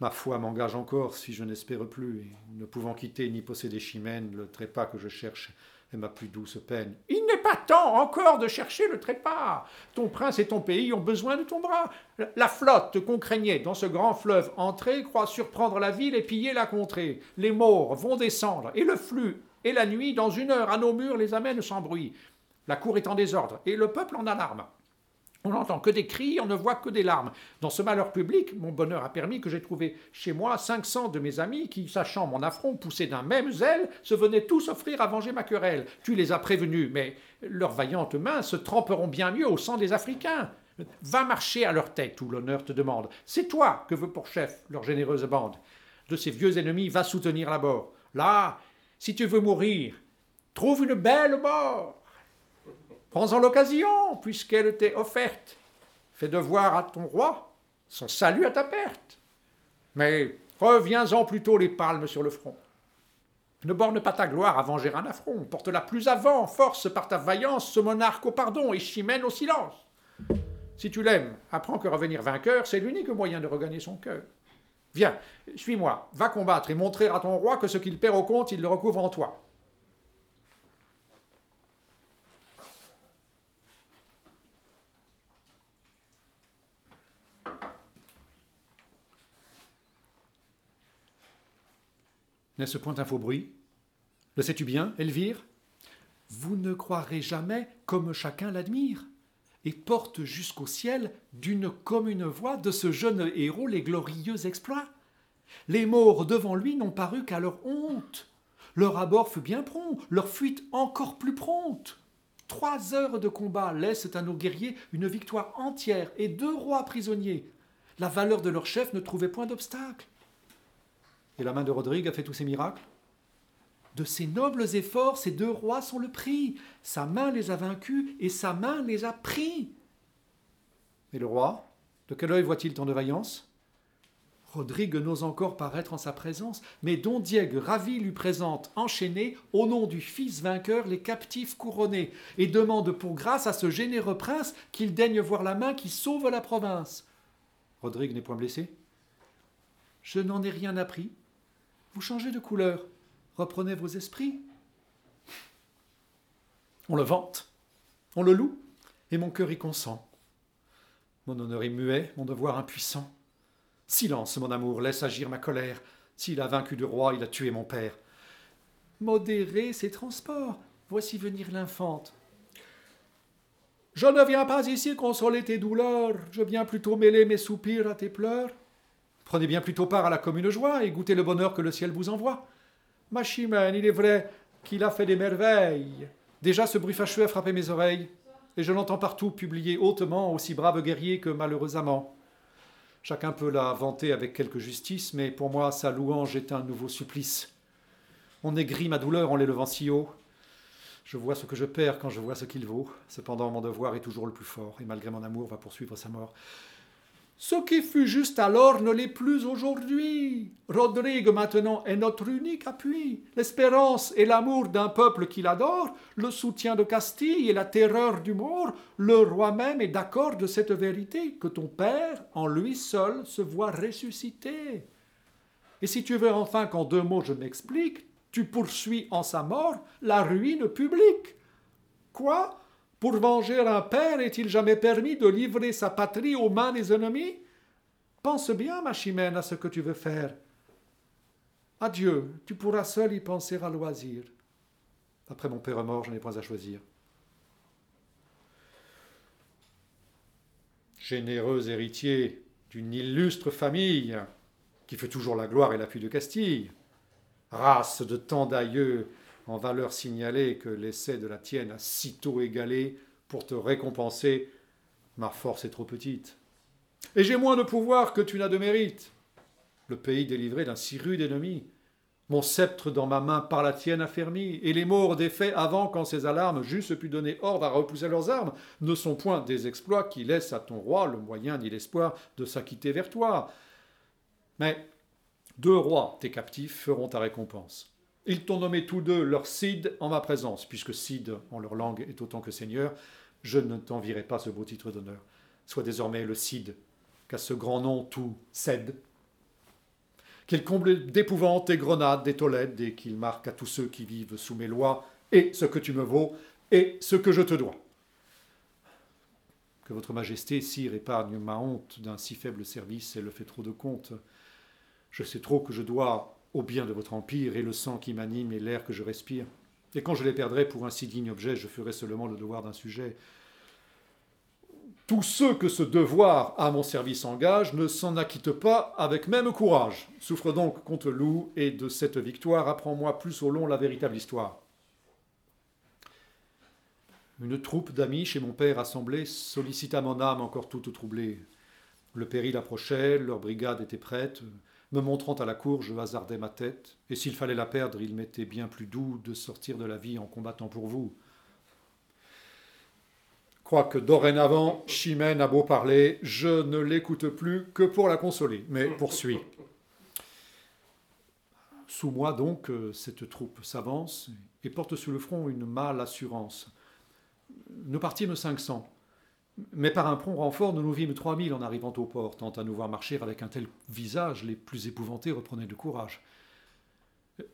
S1: Ma foi m'engage encore si je n'espère plus, ne pouvant quitter ni posséder Chimène, le trépas que je cherche est ma plus douce peine.
S2: Il n'est pas temps encore de chercher le trépas. Ton prince et ton pays ont besoin de ton bras. La flotte qu'on craignait dans ce grand fleuve entré croit surprendre la ville et piller la contrée. Les morts vont descendre, et le flux et la nuit, dans une heure, à nos murs, les amènent sans bruit. La cour est en désordre, et le peuple en alarme. On n'entend que des cris, on ne voit que des larmes. Dans ce malheur public, mon bonheur a permis que j'ai trouvé chez moi 500 de mes amis qui, sachant mon affront poussé d'un même zèle, se venaient tous offrir à venger ma querelle. Tu les as prévenus, mais leurs vaillantes mains se tremperont bien mieux au sang des Africains. Va marcher à leur tête où l'honneur te demande. C'est toi que veut pour chef leur généreuse bande. De ces vieux ennemis, va soutenir la bord. Là, si tu veux mourir, trouve une belle mort. Prends-en l'occasion, puisqu'elle t'est offerte. Fais devoir à ton roi son salut à ta perte. Mais reviens-en plutôt les palmes sur le front. Ne borne pas ta gloire à venger un affront. Porte-la plus avant, force par ta vaillance ce monarque au pardon et chimène au silence. Si tu l'aimes, apprends que revenir vainqueur, c'est l'unique moyen de regagner son cœur. Viens, suis-moi, va combattre et montrer à ton roi que ce qu'il perd au compte, il le recouvre en toi.
S1: N'est-ce point un faux bruit? Le sais-tu bien, Elvire? Vous ne croirez jamais comme chacun l'admire et porte jusqu'au ciel d'une commune voix de ce jeune héros les glorieux exploits. Les morts devant lui n'ont paru qu'à leur honte. Leur abord fut bien prompt, leur fuite encore plus prompte. Trois heures de combat laissent à nos guerriers une victoire entière et deux rois prisonniers. La valeur de leur chef ne trouvait point d'obstacle. Et la main de Rodrigue a fait tous ces miracles De ces nobles efforts, ces deux rois sont le prix. Sa main les a vaincus et sa main les a pris. Et le roi De quel œil voit-il tant de vaillance? Rodrigue n'ose encore paraître en sa présence, mais Don Diego, ravi, lui présente, enchaîné, au nom du fils vainqueur, les captifs couronnés, et demande pour grâce à ce généreux prince qu'il daigne voir la main qui sauve la province. Rodrigue n'est point blessé Je n'en ai rien appris, vous changez de couleur. Reprenez vos esprits. On le vante, on le loue, et mon cœur y consent. Mon honneur est muet, mon devoir impuissant. Silence, mon amour, laisse agir ma colère. S'il a vaincu de roi, il a tué mon père. Modérez ses transports, voici venir l'infante. Je ne viens pas ici consoler tes douleurs, je viens plutôt mêler mes soupirs à tes pleurs. Prenez bien plutôt part à la commune joie et goûtez le bonheur que le ciel vous envoie. Ma chimène, il est vrai qu'il a fait des merveilles. Déjà ce bruit fâcheux a frappé mes oreilles, et je l'entends partout publié hautement, aussi brave guerrier que malheureux amant. Chacun peut la vanter avec quelque justice, mais pour moi sa louange est un nouveau supplice. On aigrit ma douleur en l'élevant si haut. Je vois ce que je perds quand je vois ce qu'il vaut. Cependant, mon devoir est toujours le plus fort, et malgré mon amour va poursuivre sa mort. Ce qui fut juste alors ne l'est plus aujourd'hui. Rodrigue maintenant est notre unique appui, l'espérance et l'amour d'un peuple qui l'adore, le soutien de Castille et la terreur du mort. Le roi même est d'accord de cette vérité, que ton père, en lui seul, se voit ressuscité. Et si tu veux enfin qu'en deux mots je m'explique, tu poursuis en sa mort la ruine publique. Quoi? Pour venger un père, est-il jamais permis de livrer sa patrie aux mains des ennemis? Pense bien, ma chimène, à ce que tu veux faire. Adieu, tu pourras seul y penser à loisir. Après mon père mort, je n'ai pas à choisir. Généreux héritier d'une illustre famille, qui fait toujours la gloire et l'appui de Castille, race de tant d'aïeux en valeur signalée que l'essai de la tienne a sitôt égalé pour te récompenser, ma force est trop petite. Et j'ai moins de pouvoir que tu n'as de mérite. Le pays délivré d'un si rude ennemi, mon sceptre dans ma main par la tienne affermi, et les morts défaits avant quand ces alarmes j'eusse pu donner ordre à repousser leurs armes, ne sont point des exploits qui laissent à ton roi le moyen ni l'espoir de s'acquitter vers toi. Mais deux rois, tes captifs, feront ta récompense. Ils t'ont nommé tous deux leur Cid en ma présence, puisque Cid en leur langue est autant que Seigneur, je ne t'envierai pas ce beau titre d'honneur. Sois désormais le Cid, qu'à ce grand nom tout cède. Qu'il comble d'épouvante tes grenades, des tolettes, et qu'il marque à tous ceux qui vivent sous mes lois, et ce que tu me vaux, et ce que je te dois. Que votre majesté, sire, épargne ma honte d'un si faible service, elle le fait trop de compte. Je sais trop que je dois au bien de votre empire, et le sang qui m'anime et l'air que je respire. Et quand je les perdrai pour un si digne objet, je ferai seulement le devoir d'un sujet. Tous ceux que ce devoir à mon service engage ne s'en acquittent pas avec même courage. Souffre donc contre loup, et de cette victoire apprends-moi plus au long la véritable histoire. Une troupe d'amis chez mon père assemblée sollicita mon âme encore toute troublée. Le péril approchait, leur brigade était prête. Me montrant à la cour, je hasardais ma tête, et s'il fallait la perdre, il m'était bien plus doux de sortir de la vie en combattant pour vous. Quoique dorénavant, Chimène a beau parler, je ne l'écoute plus que pour la consoler, mais poursuis. Sous moi donc, cette troupe s'avance et porte sous le front une mâle assurance. Nous partîmes cinq cents, mais par un prompt renfort, nous nous vîmes trois mille en arrivant au port, tant à nous voir marcher avec un tel visage, les plus épouvantés reprenaient de courage.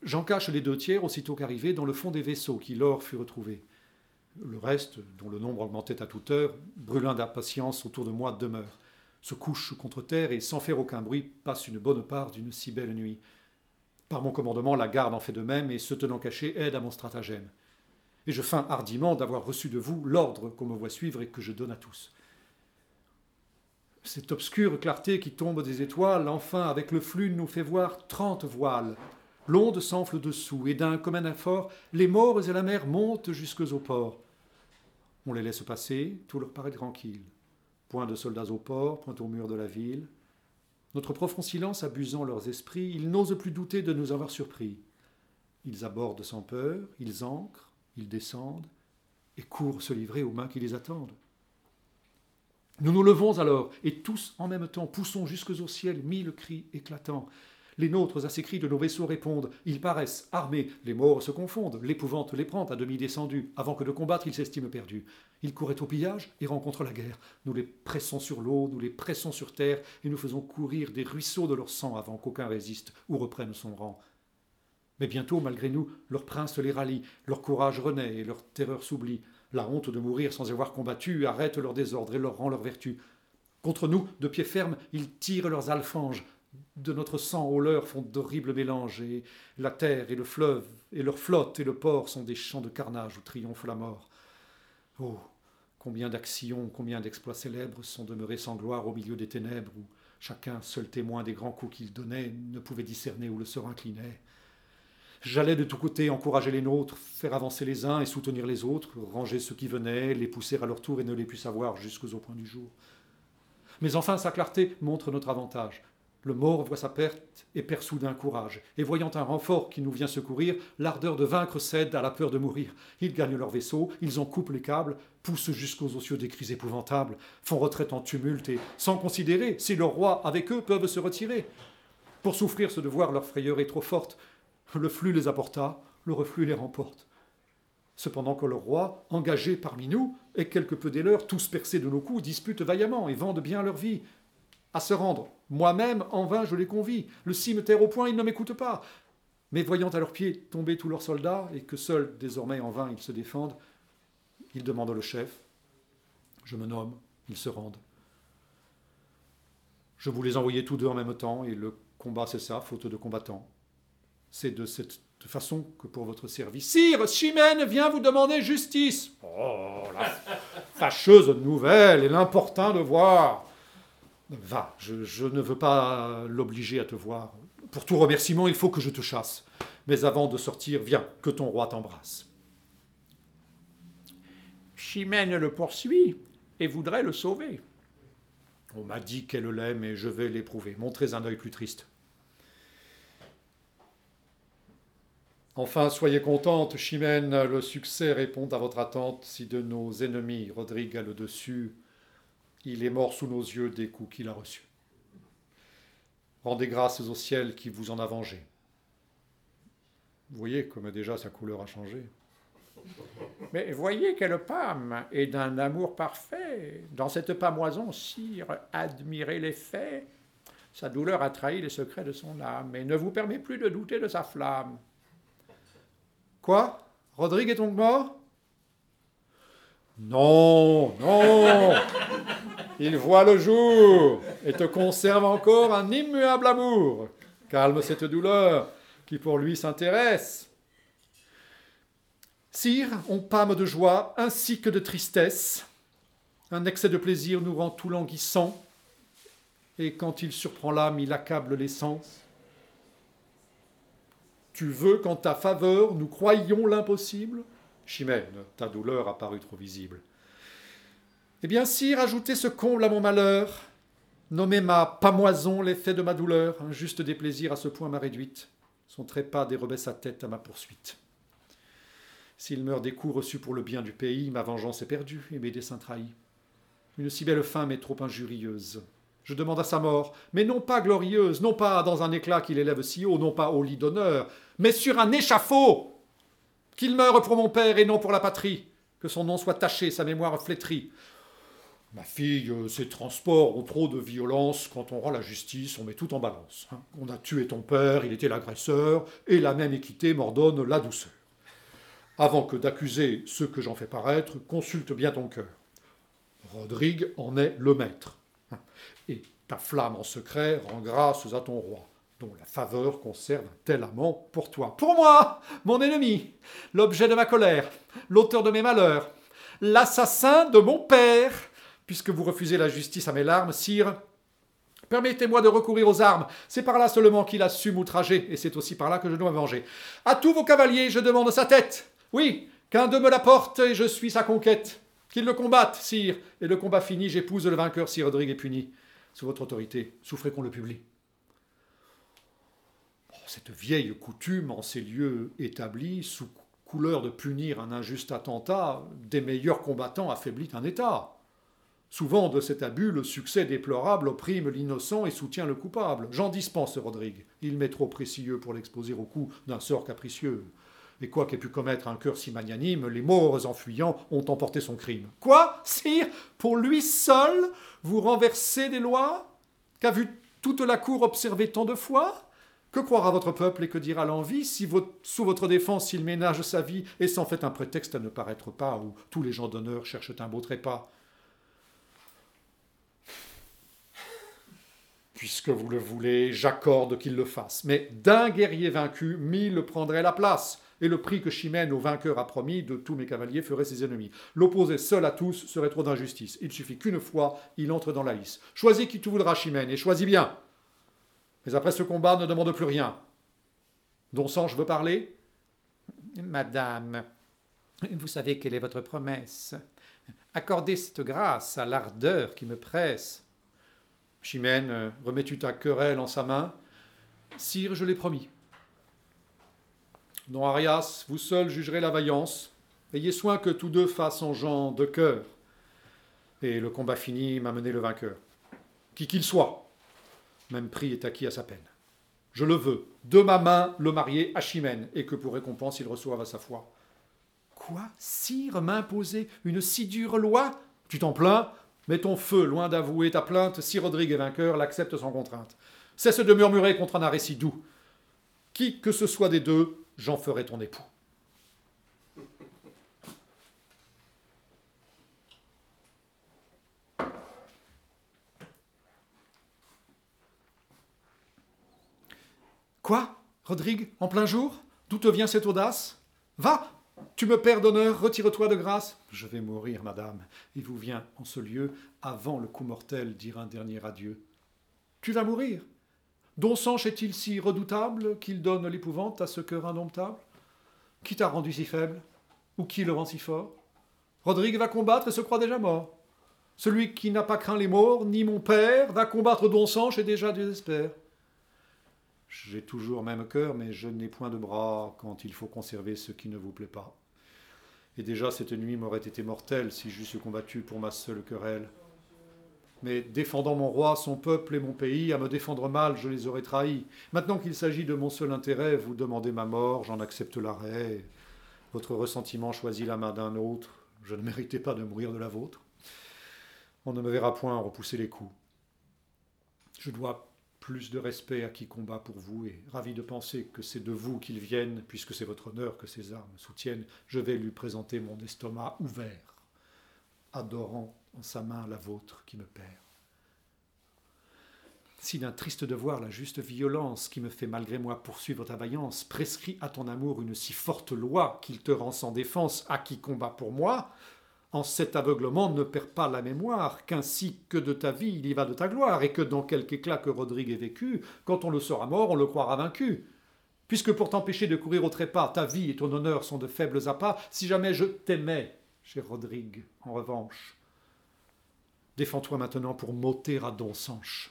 S1: J'en cache les deux tiers aussitôt qu'arrivés dans le fond des vaisseaux qui lors fut retrouvé. Le reste, dont le nombre augmentait à toute heure, brûlant d'impatience autour de moi, demeure, se couche contre terre et, sans faire aucun bruit, passe une bonne part d'une si belle nuit. Par mon commandement, la garde en fait de même et, se tenant caché, aide à mon stratagème. Et je feins hardiment d'avoir reçu de vous l'ordre qu'on me voit suivre et que je donne à tous. Cette obscure clarté qui tombe des étoiles, enfin, avec le flux, nous fait voir trente voiles, L'onde s'enfle dessous, et d'un commun effort, les morts et la mer montent jusques au port. On les laisse passer, tout leur paraît tranquille. Point de soldats au port, point au mur de la ville. Notre profond silence abusant leurs esprits, ils n'osent plus douter de nous avoir surpris. Ils abordent sans peur, ils ancrent, ils descendent, et courent se livrer aux mains qui les attendent. Nous nous levons alors, et tous en même temps poussons jusques au ciel mille cris éclatants. Les nôtres à ces cris de nos vaisseaux répondent. Ils paraissent armés. Les morts se confondent. L'épouvante les prend à demi descendus. Avant que de combattre, ils s'estiment perdus. Ils couraient au pillage et rencontrent la guerre. Nous les pressons sur l'eau, nous les pressons sur terre, et nous faisons courir des ruisseaux de leur sang avant qu'aucun résiste ou reprenne son rang. Mais bientôt, malgré nous, leur prince les rallie, leur courage renaît et leur terreur s'oublie. La honte de mourir sans avoir combattu arrête leur désordre et leur rend leur vertu. Contre nous, de pied ferme, ils tirent leurs alfanges, de notre sang au leur font d'horribles mélanges, et la terre et le fleuve, et leur flotte et le port sont des champs de carnage où triomphe la mort. Oh, combien d'actions, combien d'exploits célèbres sont demeurés sans gloire au milieu des ténèbres, où chacun, seul témoin des grands coups qu'il donnait, ne pouvait discerner où le sort inclinait. J'allais de tous côtés encourager les nôtres, faire avancer les uns et soutenir les autres, ranger ceux qui venaient, les pousser à leur tour et ne les plus savoir jusqu'au point du jour. Mais enfin, sa clarté montre notre avantage. Le mort voit sa perte et perd soudain courage. Et voyant un renfort qui nous vient secourir, l'ardeur de vaincre cède à la peur de mourir. Ils gagnent leur vaisseau, ils en coupent les câbles, poussent jusqu'aux ocieux des cris épouvantables, font retraite en tumulte et, sans considérer si leurs rois avec eux peuvent se retirer. Pour souffrir ce devoir, leur frayeur est trop forte. Le flux les apporta, le reflux les remporte. Cependant que le roi, engagé parmi nous, et quelque peu des leurs, tous percés de nos coups, disputent vaillamment et vendent bien leur vie à se rendre. Moi-même, en vain, je les convie. Le cimetière au point, ils ne m'écoutent pas. Mais voyant à leurs pieds tomber tous leurs soldats, et que seuls, désormais, en vain, ils se défendent, ils demandent le chef. Je me nomme, ils se rendent. Je vous les envoyais tous deux en même temps, et le combat cessa, faute de combattants. C'est de cette façon que pour votre service. Sire, Chimène vient vous demander justice. Oh, la fâcheuse nouvelle et l'important de voir. Va, je, ne veux pas l'obliger à te voir. Pour tout remerciement, il faut que je te chasse. Mais avant de sortir, viens, que ton roi t'embrasse.
S2: Chimène le poursuit et voudrait le sauver.
S1: On m'a dit qu'elle l'aime et je vais l'éprouver. Montrez un œil plus triste. Enfin, soyez contente, Chimène, le succès répond à votre attente. Si de nos ennemis Rodrigue a le dessus, il est mort sous nos yeux des coups qu'il a reçus. Rendez grâces au ciel qui vous en a vengé. Vous voyez comme déjà sa couleur a changé.
S2: Mais voyez quelle pâme et d'un amour parfait. Dans cette pâmoison, sire, admirez les faits. Sa douleur a trahi les secrets de son âme et ne vous permet plus de douter de sa flamme.
S1: Quoi? Rodrigue est donc mort? Non, non il voit le jour et te conserve encore un immuable amour. Calme cette douleur qui pour lui s'intéresse. Sire, on pâme de joie ainsi que de tristesse. Un excès de plaisir nous rend tout languissant, et quand il surprend l'âme, il accable les sens. Tu veux qu'en ta faveur nous croyions l'impossible? Chimène, ta douleur a paru trop visible. Eh bien, sire, ajoutez ce comble à mon malheur. Nommez ma pamoison l'effet de ma douleur. Un juste déplaisir à ce point m'a réduite. Son trépas dérobait sa tête à ma poursuite. S'il meurt des coups reçus pour le bien du pays, ma vengeance est perdue et mes desseins trahis. Une si belle femme est trop injurieuse. Je demande à sa mort, mais non pas glorieuse, non pas dans un éclat qu'il élève si haut, non pas au lit d'honneur, mais sur un échafaud. Qu'il meure pour mon père et non pour la patrie, que son nom soit taché, sa mémoire flétrie. Ma fille, euh, ces transports ont trop de violence. Quand on rend la justice, on met tout en balance. Hein. On a tué ton père, il était l'agresseur, et la même équité m'ordonne la douceur. Avant que d'accuser ceux que j'en fais paraître, consulte bien ton cœur. Rodrigue en est le maître. Et ta flamme en secret rend grâce à ton roi, dont la faveur conserve un tel amant pour toi. Pour moi, mon ennemi, l'objet de ma colère, l'auteur de mes malheurs, l'assassin de mon père, puisque vous refusez la justice à mes larmes, sire, Permettez-moi de recourir aux armes. C'est par là seulement qu'il a su m'outrager, et c'est aussi par là que je dois me venger. À tous vos cavaliers, je demande sa tête. Oui, qu'un d'eux me la porte, et je suis sa conquête. Qu'il le combatte, sire, et le combat fini, j'épouse le vainqueur si Rodrigue est puni. Sous votre autorité, souffrez qu'on le publie. Cette vieille coutume en ces lieux établis, sous couleur de punir un injuste attentat, des meilleurs combattants affaiblit un État. Souvent, de cet abus, le succès déplorable opprime l'innocent et soutient le coupable. J'en dispense Rodrigue. Il m'est trop précieux pour l'exposer au coup d'un sort capricieux. Et quoi qu'ait pu commettre un cœur si magnanime, les morts en fuyant ont emporté son crime. Quoi, sire? Pour lui seul, vous renversez des lois? Qu'a vu toute la cour observer tant de fois? Que croira votre peuple et que dira l'envie si sous votre défense il ménage sa vie et s'en fait un prétexte à ne paraître pas, où tous les gens d'honneur cherchent un beau trépas? Puisque vous le voulez, j'accorde qu'il le fasse. Mais d'un guerrier vaincu, mille prendraient la place et le prix que Chimène au vainqueur a promis de tous mes cavaliers ferait ses ennemis. L'opposer seul à tous serait trop d'injustice. Il suffit qu'une fois, il entre dans la lice. Choisis qui tu voudras, Chimène, et choisis bien. Mais après ce combat, ne demande plus rien. Don je veux parler
S2: Madame, vous savez quelle est votre promesse. Accordez cette grâce à l'ardeur qui me presse.
S1: Chimène, remets-tu ta querelle en sa main? Sire, je l'ai promis. Don Arias, vous seul jugerez la vaillance. Ayez soin que tous deux fassent en gens de cœur. Et le combat fini m'a mené le vainqueur. Qui qu'il soit, même prix est acquis à sa peine. Je le veux, de ma main, le marier à Chimène, et que pour récompense il reçoive à sa foi. Quoi, sire, m'imposer une si dure loi? Tu t'en plains? Mets ton feu loin d'avouer ta plainte, si Rodrigue est vainqueur, l'accepte sans contrainte. Cesse de murmurer contre un arrêt si doux. Qui que ce soit des deux, j'en ferai ton époux. Quoi Rodrigue, en plein jour? D'où te vient cette audace? Va Tu me perds d'honneur, retire-toi de grâce. Je vais mourir, madame. Il vous vient en ce lieu, avant le coup mortel, dire un dernier adieu. Tu vas mourir Don Sanche est-il si redoutable qu'il donne l'épouvante à ce cœur indomptable? Qui t'a rendu si faible? Ou qui le rend si fort? Rodrigue va combattre et se croit déjà mort. Celui qui n'a pas craint les morts, ni mon père, va combattre Don Sanche et déjà désespère. J'ai toujours même cœur, mais je n'ai point de bras quand il faut conserver ce qui ne vous plaît pas. Et déjà cette nuit m'aurait été mortelle si j'eusse combattu pour ma seule querelle mais défendant mon roi, son peuple et mon pays, à me défendre mal, je les aurais trahis. Maintenant qu'il s'agit de mon seul intérêt, vous demandez ma mort, j'en accepte l'arrêt. Votre ressentiment choisit la main d'un autre, je ne méritais pas de mourir de la vôtre. On ne me verra point repousser les coups. Je dois plus de respect à qui combat pour vous, et ravi de penser que c'est de vous qu'ils viennent, puisque c'est votre honneur que ces armes soutiennent, je vais lui présenter mon estomac ouvert, adorant en sa main la vôtre qui me perd. Si d'un triste devoir la juste violence qui me fait malgré moi poursuivre ta vaillance prescrit à ton amour une si forte loi qu'il te rend sans défense à qui combat pour moi, en cet aveuglement ne perds pas la mémoire, qu'ainsi que de ta vie il y va de ta gloire, et que dans quelque éclat que Rodrigue ait vécu, quand on le saura mort, on le croira vaincu. Puisque pour t'empêcher de courir au trépas, ta vie et ton honneur sont de faibles appâts, si jamais je t'aimais, cher Rodrigue, en revanche, défends-toi maintenant pour m'ôter à Don Sanche.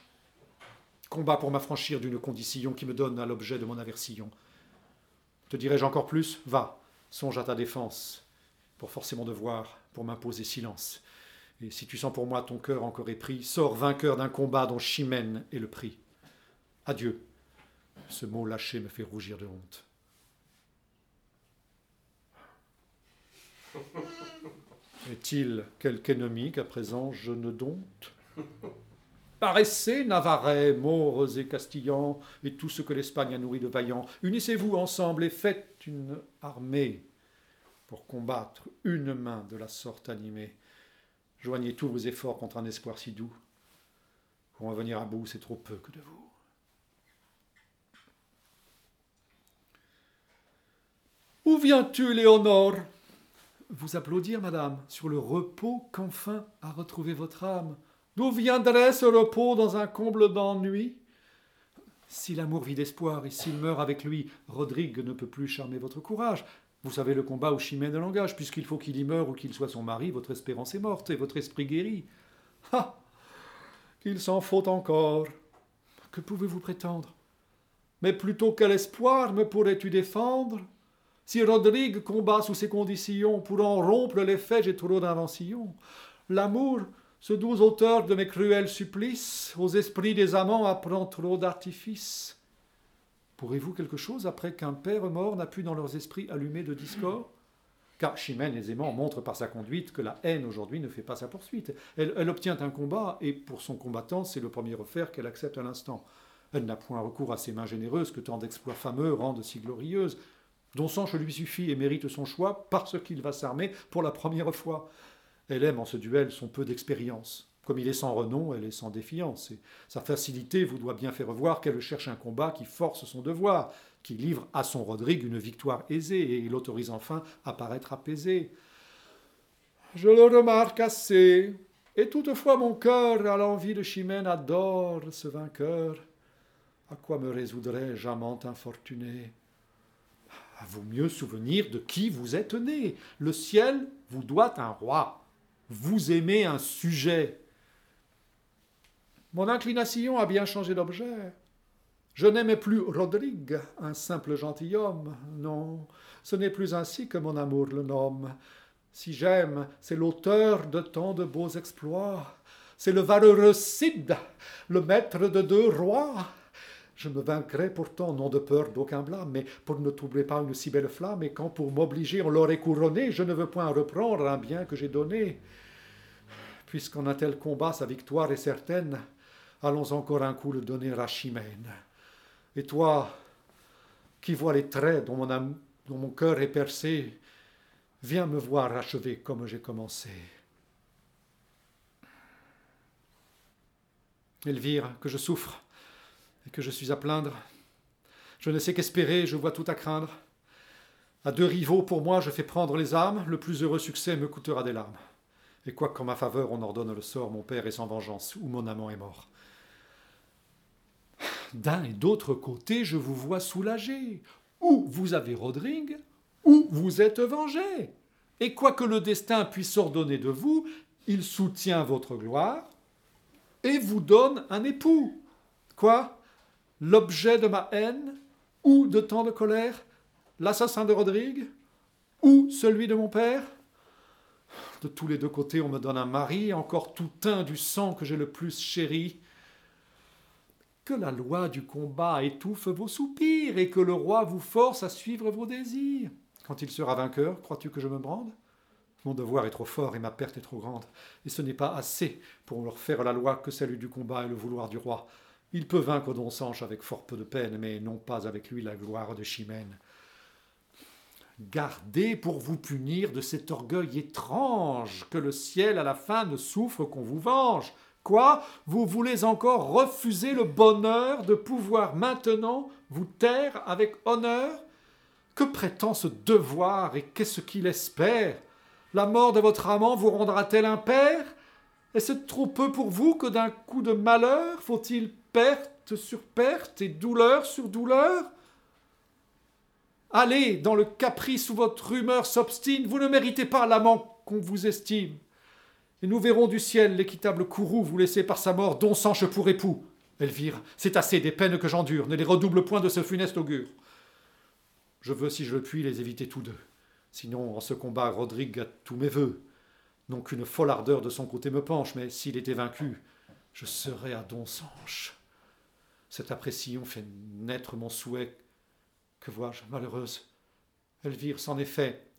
S1: Combat pour m'affranchir d'une condition qui me donne à l'objet de mon aversion. Te dirai-je encore plus? Va, songe à ta défense, pour forcer mon devoir, pour m'imposer silence. Et si tu sens pour moi ton cœur encore épris, sors vainqueur d'un combat dont Chimène est le prix. Adieu. Ce mot lâché me fait rougir de honte. Est-il quelque ennemi qu'à présent je ne dompte? Paraissez, Navarrais, Maures et Castillans, et tout ce que l'Espagne a nourri de vaillants, unissez-vous ensemble et faites une armée pour combattre une main de la sorte animée. Joignez tous vos efforts contre un espoir si doux. Pour en venir à bout, c'est trop peu que de vous. Où viens-tu, Léonore? Vous applaudir, madame, sur le repos qu'enfin a retrouvé votre âme. D'où viendrait ce repos dans un comble d'ennui? Si l'amour vit d'espoir et s'il meurt avec lui, Rodrigue ne peut plus charmer votre courage. Vous savez le combat au chimène de langage, puisqu'il faut qu'il y meure ou qu'il soit son mari, votre espérance est morte et votre esprit guéri. Ah Qu'il s'en faut encore Que pouvez-vous prétendre? Mais plutôt quel espoir me pourrais-tu défendre? Si Rodrigue combat sous ces conditions, pour en rompre l'effet, j'ai trop d'invention. L'amour, ce doux auteur de mes cruels supplices, aux esprits des amants apprend trop d'artifices. Pourrez-vous quelque chose après qu'un père mort n'a pu dans leurs esprits allumer de discord Car Chimène aisément montre par sa conduite que la haine aujourd'hui ne fait pas sa poursuite. Elle, obtient un combat, et pour son combattant, c'est le premier offert qu'elle accepte à l'instant. Elle n'a point recours à ces mains généreuses que tant d'exploits fameux rendent si glorieuses dont Sanche lui suffit et mérite son choix parce qu'il va s'armer pour la première fois. Elle aime en ce duel son peu d'expérience. Comme il est sans renom, elle est sans défiance. Et sa facilité vous doit bien faire voir qu'elle cherche un combat qui force son devoir, qui livre à son Rodrigue une victoire aisée et l'autorise enfin à paraître apaisé. Je le remarque assez, et toutefois mon cœur, à l'envie de Chimène, adore ce vainqueur. À quoi me résoudrais-je, amant infortuné à vous mieux souvenir de qui vous êtes né. Le ciel vous doit un roi. Vous aimez un sujet. Mon inclination a bien changé d'objet. Je n'aimais plus Rodrigue, un simple gentilhomme. Non, ce n'est plus ainsi que mon amour le nomme. Si j'aime, c'est l'auteur de tant de beaux exploits. C'est le valeureux Cid, le maître de deux rois. Je me vaincrai pourtant, non de peur d'aucun blâme, mais pour ne troubler pas une si belle flamme, et quand pour m'obliger on l'aurait couronné, je ne veux point reprendre un bien que j'ai donné. Puisqu'en un tel combat sa victoire est certaine, allons encore un coup le donner à Chimène. Et toi, qui vois les traits dont mon, cœur est percé, viens me voir achever comme j'ai commencé. Elvire, que je souffre, et que je suis à plaindre. Je ne sais qu'espérer, je vois tout à craindre. À deux rivaux, pour moi, je fais prendre les armes, le plus heureux succès me coûtera des larmes. Et quoi qu'en ma faveur on ordonne le sort, mon père est sans vengeance, ou mon amant est mort. D'un et d'autre côté, je vous vois soulagé. Ou vous avez Rodrigue, ou vous êtes vengé. Et quoi que le destin puisse ordonner de vous, il soutient votre gloire et vous donne un époux. Quoi? L'objet de ma haine ou de tant de colère, l'assassin de Rodrigue ou celui de mon père? De tous les deux côtés, on me donne un mari, encore tout teint du sang que j'ai le plus chéri. La loi du combat étouffe vos soupirs et que le roi vous force à suivre vos désirs. Quand il sera vainqueur, crois-tu que je me brande? Mon devoir est trop fort et ma perte est trop grande, et ce n'est pas assez pour leur faire la loi que celle du combat et le vouloir du roi. Il peut vaincre Don Sanche avec fort peu de peine, mais non pas avec lui la gloire de Chimène. Gardez pour vous punir de cet orgueil étrange, que le ciel à la fin ne souffre qu'on vous venge. Quoi? Vous voulez encore refuser le bonheur de pouvoir maintenant vous taire avec honneur? Que prétend ce devoir et qu'est-ce qu'il espère? La mort de votre amant vous rendra-t-elle un père Est-ce trop peu pour vous que d'un coup de malheur faut-il perte sur perte et douleur sur douleur? Allez, dans le caprice où votre rumeur s'obstine, vous ne méritez pas l'amant qu'on vous estime. Et nous verrons du ciel l'équitable courroux vous laisser par sa mort don sanche pour époux. Elvire, c'est assez des peines que j'endure, ne les redouble point de ce funeste augure. Je veux, si je le puis, les éviter tous deux. Sinon, en ce combat, Rodrigue a tous mes voeux. Non qu'une folle ardeur de son côté me penche, mais s'il était vaincu, je serais à Don Sanche. Cette appréciation fait naître mon souhait que vois-je, malheureuse? Elvire s'en est fait.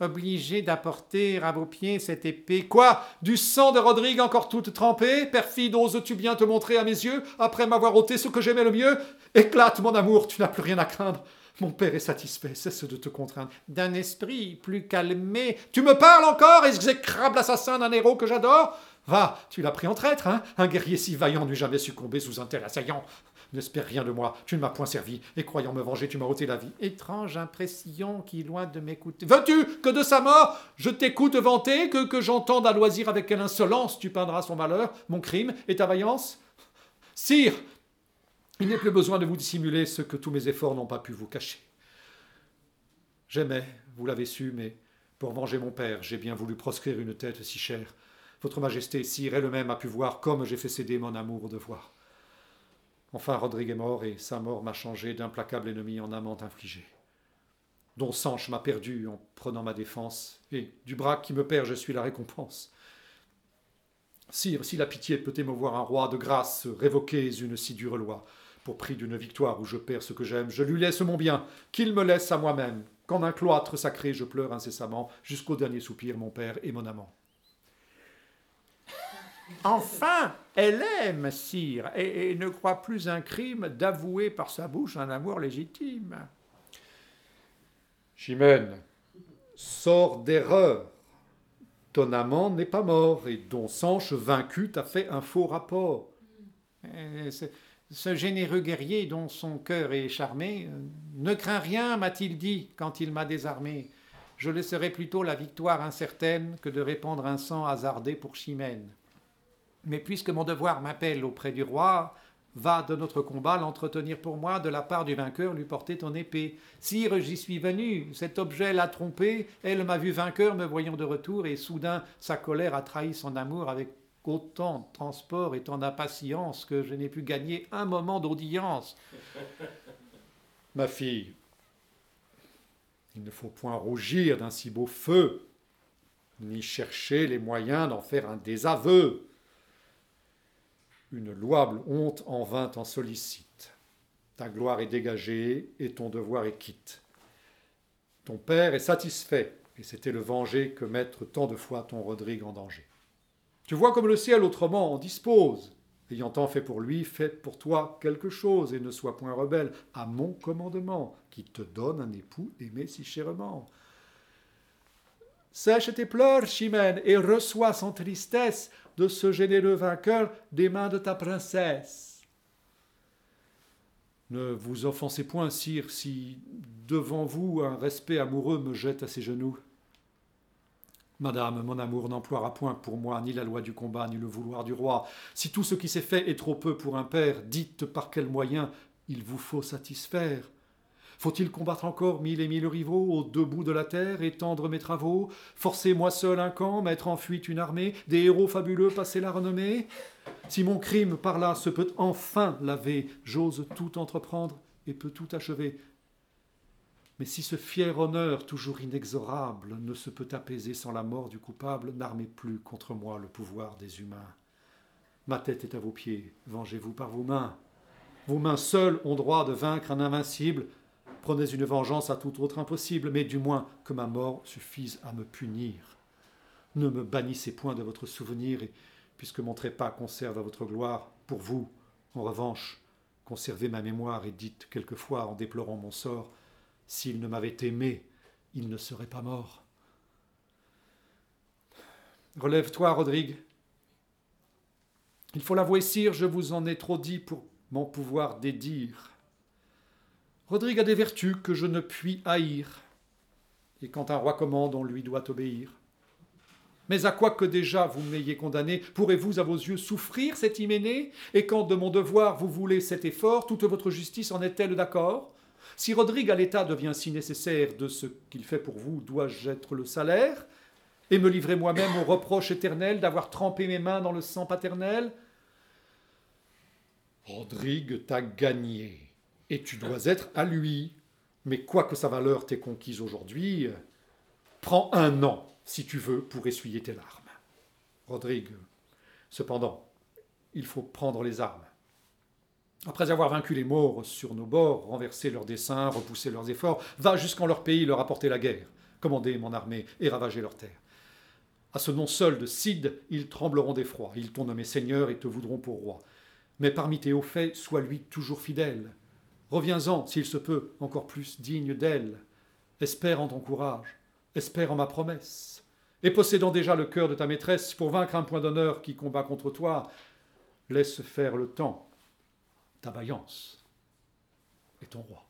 S1: Obligé d'apporter à vos pieds cette épée. Quoi? Du sang de Rodrigue encore toute trempée? Perfide, oses-tu bien te montrer à mes yeux, après m'avoir ôté ce que j'aimais le mieux? Éclate, mon amour, tu n'as plus rien à craindre. Mon père est satisfait, cesse de te contraindre. D'un esprit plus calmé. Tu me parles encore, exécrable assassin d'un héros que j'adore? Va, tu l'as pris en traître, hein? Un guerrier si vaillant n'eût jamais succombé sous un tel assaillant. N'espère rien de moi, tu ne m'as point servi, et croyant me venger, tu m'as ôté la vie. Étrange impression qui, loin de m'écouter. Veux-tu que de sa mort, je t'écoute vanter, que, j'entende à loisir avec quelle insolence tu peindras son malheur, mon crime et ta vaillance? Sire, il n'est plus besoin de vous dissimuler ce que tous mes efforts n'ont pas pu vous cacher. J'aimais, vous l'avez su, mais pour venger mon père, j'ai bien voulu proscrire une tête si chère. Votre Majesté, sire, elle-même a pu voir comme j'ai fait céder mon amour de voir. Enfin, Rodrigue est mort, et sa mort m'a changé d'implacable ennemi en amant infligé. Dont Sanche m'a perdu en prenant ma défense, et du bras qui me perd, je suis la récompense. Sire, si la pitié peut émouvoir un roi, de grâce, révoquez une si dure loi. Pour prix d'une victoire où je perds ce que j'aime, je lui laisse mon bien, qu'il me laisse à moi-même. Qu'en un cloître sacré, je pleure incessamment, jusqu'au dernier soupir, mon père et mon amant.
S2: Enfin, elle aime, sire, et, ne croit plus un crime d'avouer par sa bouche un amour légitime.
S1: Chimène, sors d'erreur. Ton amant n'est pas mort, et ton Sanche vaincu t'a fait un faux rapport.
S2: Ce généreux guerrier dont son cœur est charmé euh, ne craint rien, m'a-t-il dit quand il m'a désarmé. Je laisserai plutôt la victoire incertaine que de répandre un sang hasardé pour Chimène. Mais puisque mon devoir m'appelle auprès du roi, va de notre combat l'entretenir pour moi, de la part du vainqueur lui porter ton épée. Sire, j'y suis venu, cet objet l'a trompé, elle m'a vu vainqueur me voyant de retour, et soudain sa colère a trahi son amour avec autant de transport et tant d'impatience que je n'ai pu gagner un moment d'audience.
S1: Ma fille, il ne faut point rougir d'un si beau feu, ni chercher les moyens d'en faire un désaveu. Une louable honte en vint en sollicite. Ta gloire est dégagée et ton devoir est quitte. Ton père est satisfait, et c'était le venger que mettre tant de fois ton Rodrigue en danger. Tu vois comme le ciel autrement en dispose. Ayant tant fait pour lui, fais pour toi quelque chose, et ne sois point rebelle à mon commandement, qui te donne un époux aimé si chèrement. Sèche tes pleurs, Chimène, et reçois sans tristesse de ce généreux vainqueur des mains de ta princesse. Ne vous offensez point, sire, si devant vous un respect amoureux me jette à ses genoux. Madame, mon amour n'emploiera point pour moi ni la loi du combat, ni le vouloir du roi. Si tout ce qui s'est fait est trop peu pour un père, dites par quel moyen il vous faut satisfaire. Faut-il combattre encore mille et mille rivaux aux deux bouts de la terre, étendre mes travaux, forcer moi seul un camp, mettre en fuite une armée, des héros fabuleux passer la renommée? Si mon crime par là se peut enfin laver, j'ose tout entreprendre et peux tout achever. Mais si ce fier honneur, toujours inexorable, ne se peut apaiser sans la mort du coupable, n'armez plus contre moi le pouvoir des humains. Ma tête est à vos pieds, vengez-vous par vos mains. Vos mains seules ont droit de vaincre un invincible, Prenez une vengeance à tout autre impossible, mais du moins que ma mort suffise à me punir. Ne me bannissez point de votre souvenir, et puisque mon trépas conserve à votre gloire, pour vous, en revanche, conservez ma mémoire et dites quelquefois, en déplorant mon sort, s'il ne m'avait aimé, il ne serait pas mort. Relève-toi, Rodrigue. Il faut l'avouer, sire, je vous en ai trop dit pour mon pouvoir dédire. Rodrigue a des vertus que je ne puis haïr. Et quand un roi commande, on lui doit obéir. Mais à quoi que déjà vous m'ayez condamné, pourrez-vous à vos yeux souffrir cet hyménée? Et quand de mon devoir vous voulez cet effort, toute votre justice en est-elle d'accord? Si Rodrigue à l'État devient si nécessaire de ce qu'il fait pour vous, dois-je être le salaire? Et me livrer moi-même au reproche éternel d'avoir trempé mes mains dans le sang paternel? Rodrigue t'a gagné, et tu dois être à lui. Mais quoique sa valeur t'ait conquise aujourd'hui, prends un an si tu veux, pour essuyer tes larmes. Rodrigue, cependant, il faut prendre les armes. Après avoir vaincu les morts sur nos bords, renversé leurs desseins, repoussé leurs efforts, va jusqu'en leur pays leur apporter la guerre, commander mon armée et ravager leurs terres. À ce nom seul de Cid, ils trembleront d'effroi, ils t'ont nommé seigneur et te voudront pour roi. Mais parmi tes hauts faits, sois lui toujours fidèle. Reviens-en, s'il se peut, encore plus digne d'elle. Espère en ton courage, espère en ma promesse. Et possédant déjà le cœur de ta maîtresse, pour vaincre un point d'honneur qui combat contre toi, laisse faire le temps, ta vaillance et ton roi.